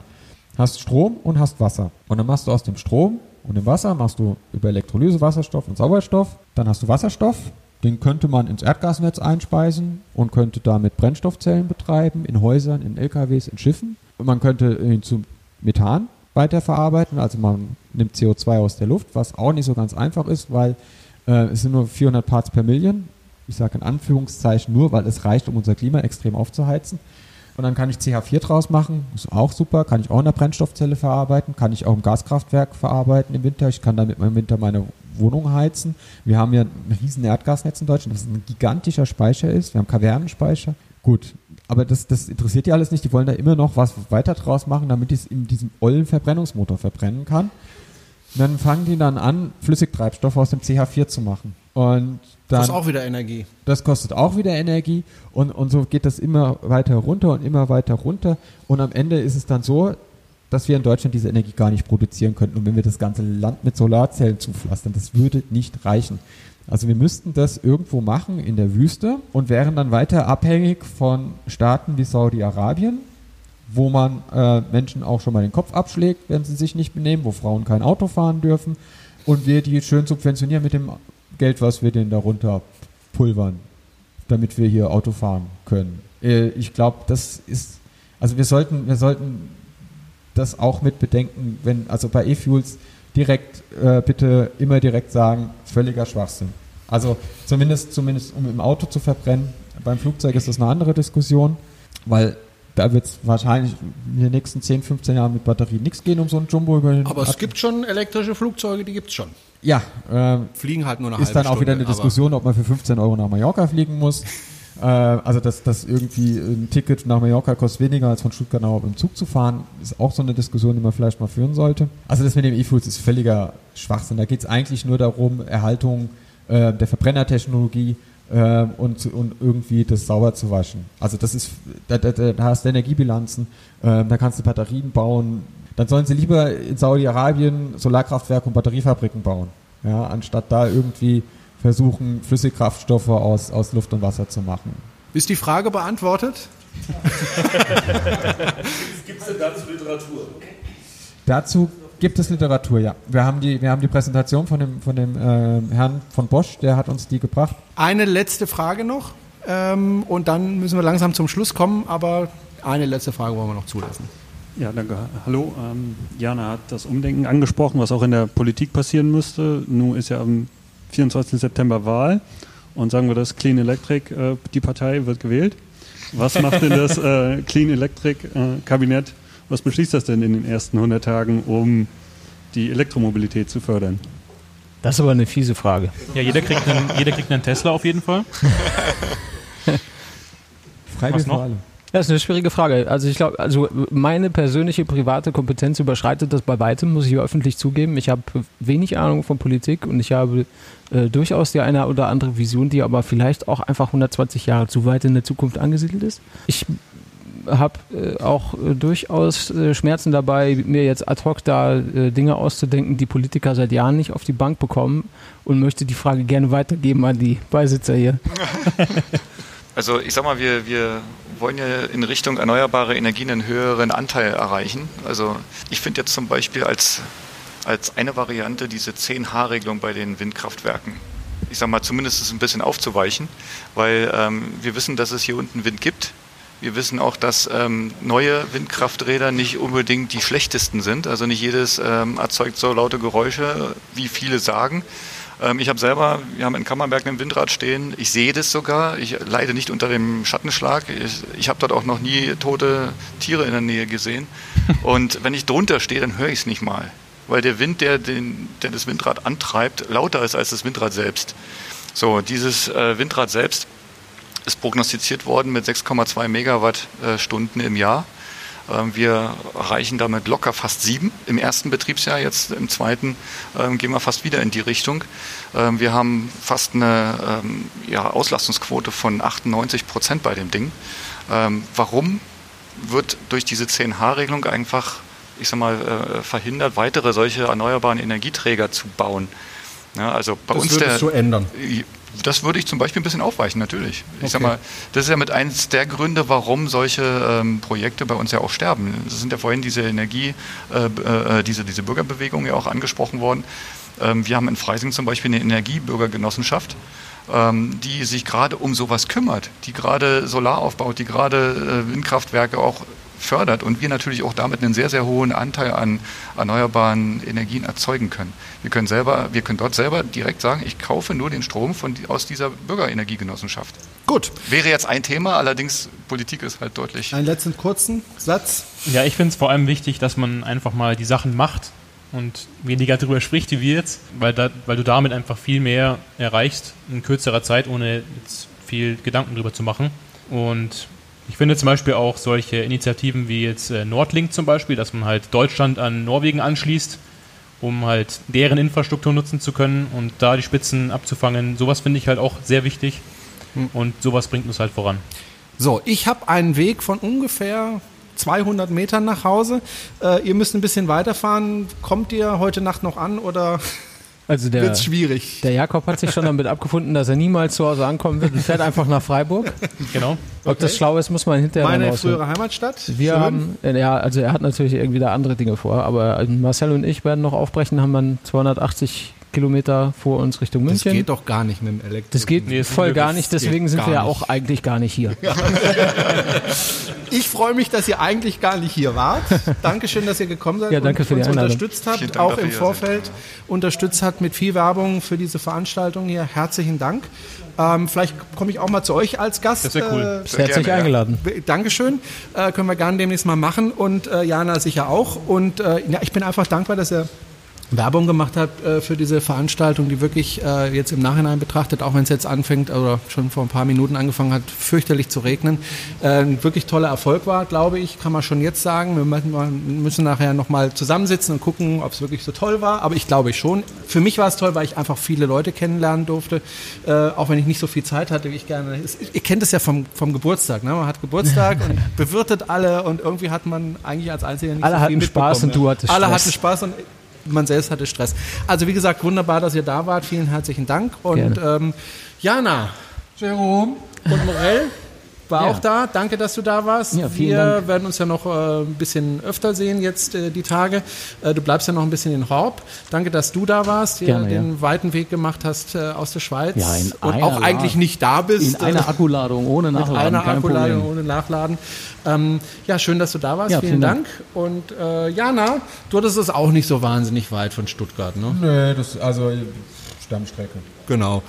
hast Strom und hast Wasser. Und dann machst du aus dem Strom und dem Wasser machst du über Elektrolyse Wasserstoff und Sauerstoff. Dann hast du Wasserstoff, den könnte man ins Erdgasnetz einspeisen und könnte damit Brennstoffzellen betreiben in Häusern, in LKWs, in Schiffen. Und man könnte ihn zu Methan weiterverarbeiten. Also man nimmt CO2 aus der Luft, was auch nicht so ganz einfach ist, weil äh, es sind nur 400 Parts per Million. Ich sage in Anführungszeichen nur, weil es reicht, um unser Klima extrem aufzuheizen. Und dann kann ich CH4 draus machen, ist auch super, kann ich auch in der Brennstoffzelle verarbeiten, kann ich auch im Gaskraftwerk verarbeiten im Winter. Ich kann damit im Winter meine Wohnung heizen. Wir haben ja ein riesen Erdgasnetz in Deutschland, das ein gigantischer Speicher ist. Wir haben Kavernenspeicher. Gut, aber das, das interessiert die alles nicht. Die wollen da immer noch was weiter draus machen, damit ich es in diesem ollen Verbrennungsmotor verbrennen kann. Und dann fangen die dann an, Flüssigtreibstoff aus dem CH4 zu machen. Und dann, Das ist auch wieder Energie. das kostet auch wieder Energie und, und so geht das immer weiter runter und immer weiter runter. Und am Ende ist es dann so, dass wir in Deutschland diese Energie gar nicht produzieren könnten. Und wenn wir das ganze Land mit Solarzellen zupflastern, das würde nicht reichen. Also wir müssten das irgendwo machen in der Wüste und wären dann weiter abhängig von Staaten wie Saudi-Arabien, wo man äh, Menschen auch schon mal den Kopf abschlägt, wenn sie sich nicht benehmen, wo Frauen kein Auto fahren dürfen und wir die schön subventionieren mit dem Geld, was wir denen darunter pulvern, damit wir hier Auto fahren können. Äh, ich glaube, das ist, also wir sollten, wir sollten das auch mit bedenken, wenn, also bei E-Fuels direkt, äh, bitte immer direkt sagen, völliger Schwachsinn. Also zumindest, zumindest um im Auto zu verbrennen. Beim Flugzeug ist das eine andere Diskussion, weil da wird es wahrscheinlich in den nächsten 10, 15 Jahren mit Batterie nichts gehen, um so ein Jumbo über den Aber es At- gibt schon elektrische Flugzeuge, die gibt es schon. Ja, ähm, Fliegen halt nur eine ist dann auch wieder eine Stunde, Diskussion, ob man für 15 Euro nach Mallorca fliegen muss. Äh, also dass das irgendwie ein Ticket nach Mallorca kostet weniger als von Stuttgart nach dem Zug zu fahren, ist auch so eine Diskussion, die man vielleicht mal führen sollte. Also das mit dem E-Fuels ist völliger Schwachsinn. Da geht es eigentlich nur darum, Erhaltung äh, der Verbrennertechnologie äh, und, und irgendwie das sauber zu waschen. Also das ist, da, da, da hast du Energiebilanzen, äh, da kannst du Batterien bauen. Dann sollen sie lieber in Saudi-Arabien Solarkraftwerke und Batteriefabriken bauen, ja, anstatt da irgendwie versuchen, Flüssigkraftstoffe aus, aus Luft und Wasser zu machen. Ist die Frage beantwortet? Gibt es denn dazu Literatur? Dazu gibt es Literatur, ja. Wir haben die, wir haben die Präsentation von dem, von dem ähm, Herrn von Bosch, der hat uns die gebracht. Eine letzte Frage noch ähm, und dann müssen wir langsam zum Schluss kommen, aber eine letzte Frage wollen wir noch zulassen. Ja, danke. Hallo. Ähm, Jana hat das Umdenken angesprochen, was auch in der Politik passieren müsste. Nun ist ja am 24. September Wahl und sagen wir das Clean Electric, äh, die Partei wird gewählt. Was macht denn das äh, Clean Electric äh, Kabinett? Was beschließt das denn in den ersten 100 Tagen, um die Elektromobilität zu fördern? Das ist aber eine fiese Frage. Ja, jeder kriegt einen, jeder kriegt einen Tesla auf jeden Fall. Noch? für alle. Das ist eine schwierige Frage. Also ich glaube, also meine persönliche private Kompetenz überschreitet das bei weitem, muss ich öffentlich zugeben. Ich habe wenig Ahnung von Politik und ich habe äh, durchaus die eine oder andere Vision, die aber vielleicht auch einfach 120 Jahre zu weit in der Zukunft angesiedelt ist. Ich habe äh, auch äh, durchaus äh, Schmerzen dabei, mir jetzt ad hoc da äh, Dinge auszudenken, die Politiker seit Jahren nicht auf die Bank bekommen und möchte die Frage gerne weitergeben an die Beisitzer hier. Also ich sag mal, wir, wir wollen ja in Richtung erneuerbare Energien einen höheren Anteil erreichen. Also ich finde jetzt zum Beispiel als, als eine Variante diese 10H-Regelung bei den Windkraftwerken. Ich sag mal, zumindest ist ein bisschen aufzuweichen, weil ähm, wir wissen, dass es hier unten Wind gibt. Wir wissen auch, dass ähm, neue Windkrafträder nicht unbedingt die schlechtesten sind. Also nicht jedes ähm, erzeugt so laute Geräusche, wie viele sagen. Ähm, ich habe selber, wir haben in Kammerberg ein Windrad stehen. Ich sehe das sogar. Ich leide nicht unter dem Schattenschlag. Ich, ich habe dort auch noch nie tote Tiere in der Nähe gesehen. Und wenn ich drunter stehe, dann höre ich es nicht mal. Weil der Wind, der, den, der das Windrad antreibt, lauter ist als das Windrad selbst. So, dieses äh, Windrad selbst ist prognostiziert worden mit 6,2 Megawattstunden im Jahr. Ähm, Wir erreichen damit locker fast sieben im ersten Betriebsjahr. Jetzt im zweiten ähm, gehen wir fast wieder in die Richtung. Ähm, Wir haben fast eine ja, Auslastungsquote von 98 Prozent bei dem Ding. Warum wird durch diese 10H-Regelung einfach, ich sag mal, äh, verhindert, weitere solche erneuerbaren Energieträger zu bauen? Ja, also bei Das uns würdest der, du ändern? Das würde ich zum Beispiel ein bisschen aufweichen, natürlich. Ich sag Okay. mal, das ist ja mit eins der Gründe, warum solche ähm, Projekte bei uns ja auch sterben. Es sind ja vorhin diese Energie, äh, äh, diese, diese Bürgerbewegung ja auch angesprochen worden. Ähm, wir haben in Freising zum Beispiel eine Energiebürgergenossenschaft, ähm, die sich gerade um sowas kümmert, die gerade Solar aufbaut, die gerade äh, Windkraftwerke auch fördert und wir natürlich auch damit einen sehr, sehr hohen Anteil an erneuerbaren Energien erzeugen können. Wir können selber, wir können dort selber direkt sagen, ich kaufe nur den Strom von, aus dieser Bürgerenergiegenossenschaft. Gut. Wäre jetzt ein Thema, allerdings Politik ist halt deutlich. Einen letzten kurzen Satz. Ja, ich finde es vor allem wichtig, dass man einfach mal die Sachen macht und weniger darüber spricht, wie wir jetzt, weil, da, weil du damit einfach viel mehr erreichst in kürzerer Zeit, ohne jetzt viel Gedanken drüber zu machen. Und ich finde zum Beispiel auch solche Initiativen wie jetzt äh, Nordlink zum Beispiel, dass man halt Deutschland an Norwegen anschließt, um halt deren Infrastruktur nutzen zu können und da die Spitzen abzufangen. Sowas finde ich halt auch sehr wichtig und sowas bringt uns halt voran. So, ich habe einen Weg von ungefähr 200 Metern nach Hause. Äh, ihr müsst ein bisschen weiterfahren. Kommt ihr heute Nacht noch an oder Also der, wird's schwierig? der Jakob hat sich schon damit abgefunden, dass er niemals zu Hause ankommen wird und fährt einfach nach Freiburg. Genau. Ob das schlau ist, muss man hinterher dann Meine rausfinden. frühere Heimatstadt. Wir Schön. haben, äh, ja, also er hat natürlich irgendwie da andere Dinge vor, aber äh, Marcel und ich werden noch aufbrechen, haben dann 280 Kilometer vor uns Richtung Das München. geht doch gar nicht mit dem Elektro. Das geht Nee, das voll gar das nicht, deswegen sind wir ja auch eigentlich gar nicht hier. Ich freue mich, dass ihr eigentlich gar nicht hier wart. Dankeschön, dass ihr gekommen seid Ja, danke und für die uns Einladung. unterstützt habt, Dank auch im Vorfeld unterstützt habt mit viel Werbung für diese Veranstaltung hier. Herzlichen Dank. Ähm, vielleicht komme ich auch mal zu euch als Gast. Das cool. Äh, Sehr Herzlich gerne, ja. eingeladen. Dankeschön. Äh, können wir gerne demnächst mal machen und äh, Jana sicher auch. Und äh, ja, ich bin einfach dankbar, dass ihr Werbung gemacht habt äh, für diese Veranstaltung, die wirklich äh, jetzt im Nachhinein betrachtet, auch wenn es jetzt anfängt oder schon vor ein paar Minuten angefangen hat, fürchterlich zu regnen, äh, ein wirklich toller Erfolg war, glaube ich, kann man schon jetzt sagen. Wir müssen, nachher nochmal zusammensitzen und gucken, ob es wirklich so toll war, aber ich glaube schon. Für mich war es toll, weil ich einfach viele Leute kennenlernen durfte, äh, auch wenn ich nicht so viel Zeit hatte, wie ich gerne. Es, ihr kennt es ja vom, vom Geburtstag, ne? man hat Geburtstag und bewirtet alle und irgendwie hat man eigentlich als Einziger nicht Alle so viel hatten Spaß und du hattest Alle Stress. hatten Spaß und man selbst hatte Stress. Also wie gesagt, wunderbar, dass ihr da wart. Vielen herzlichen Dank. Und ähm, Jana Jerome. und Morell war Ja. auch da. Danke, dass du da warst. Ja, Wir Dank. werden uns ja noch äh, ein bisschen öfter sehen jetzt äh, die Tage. Äh, du bleibst ja noch ein bisschen in Horb. Danke, dass du da warst, Gerne, den weiten Weg gemacht hast äh, aus der Schweiz Ja, in und einer auch eigentlich Ladung. nicht da bist. In einer Akkuladung, ohne mit Nachladen, einer kein Akkuladung Problem. ohne Nachladen. Ähm, ja, schön, dass du da warst. Ja, vielen vielen Dank. Dank. Und äh, Jana, du hattest es auch nicht so wahnsinnig weit von Stuttgart, ne? Nö, das, also Stammstrecke. Genau.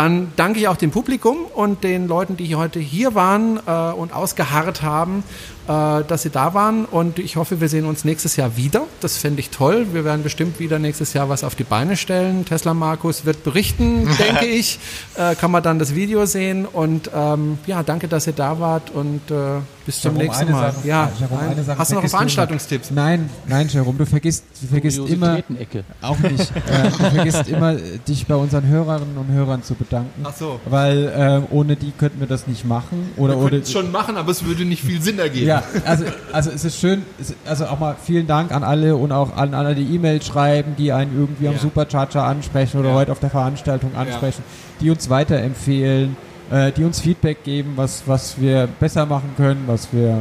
Dann danke ich auch dem Publikum und den Leuten, die heute hier waren äh, und ausgeharrt haben, dass sie da waren. Und ich hoffe, wir sehen uns nächstes Jahr wieder. Das fände ich toll. Wir werden bestimmt wieder nächstes Jahr was auf die Beine stellen. Tesla Markus wird berichten, denke ich. Äh, kann man dann das Video sehen. Und ähm, ja, danke, dass ihr da wart und äh, bis zum Jerome, nächsten Mal. Sache- ja, Jerome, Sache hast du noch vergisst du. Veranstaltungstipps? Nein, nein, Jerome, du vergisst, du vergisst immer, auch nicht, äh, du vergisst immer, äh, dich bei unseren Hörerinnen und Hörern zu bedanken. Ach so. Weil äh, ohne die könnten wir das nicht machen. Oder, Wir oder könnten es schon machen, aber es würde nicht viel Sinn ergeben. Ja, also, also es ist schön, also auch mal vielen Dank an alle und auch an alle, die E-Mails schreiben, die einen irgendwie am Ja. Supercharger ansprechen oder Ja. heute auf der Veranstaltung ansprechen, die uns weiterempfehlen, äh, die uns Feedback geben, was, was wir besser machen können, was wir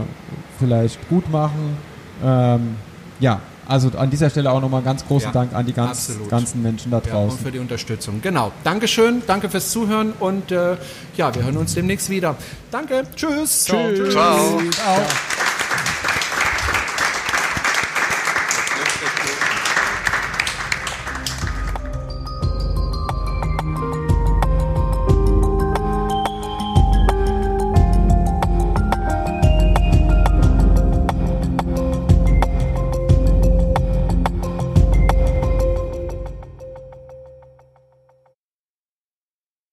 vielleicht gut machen. Ähm, ja, also an dieser Stelle auch nochmal ganz großen Ja, Dank an die ganz, ganzen Menschen da Ja, und draußen. für die Unterstützung. Genau. Dankeschön, danke fürs Zuhören und äh, ja, wir hören uns demnächst wieder. Danke, tschüss. Ciao. Ciao.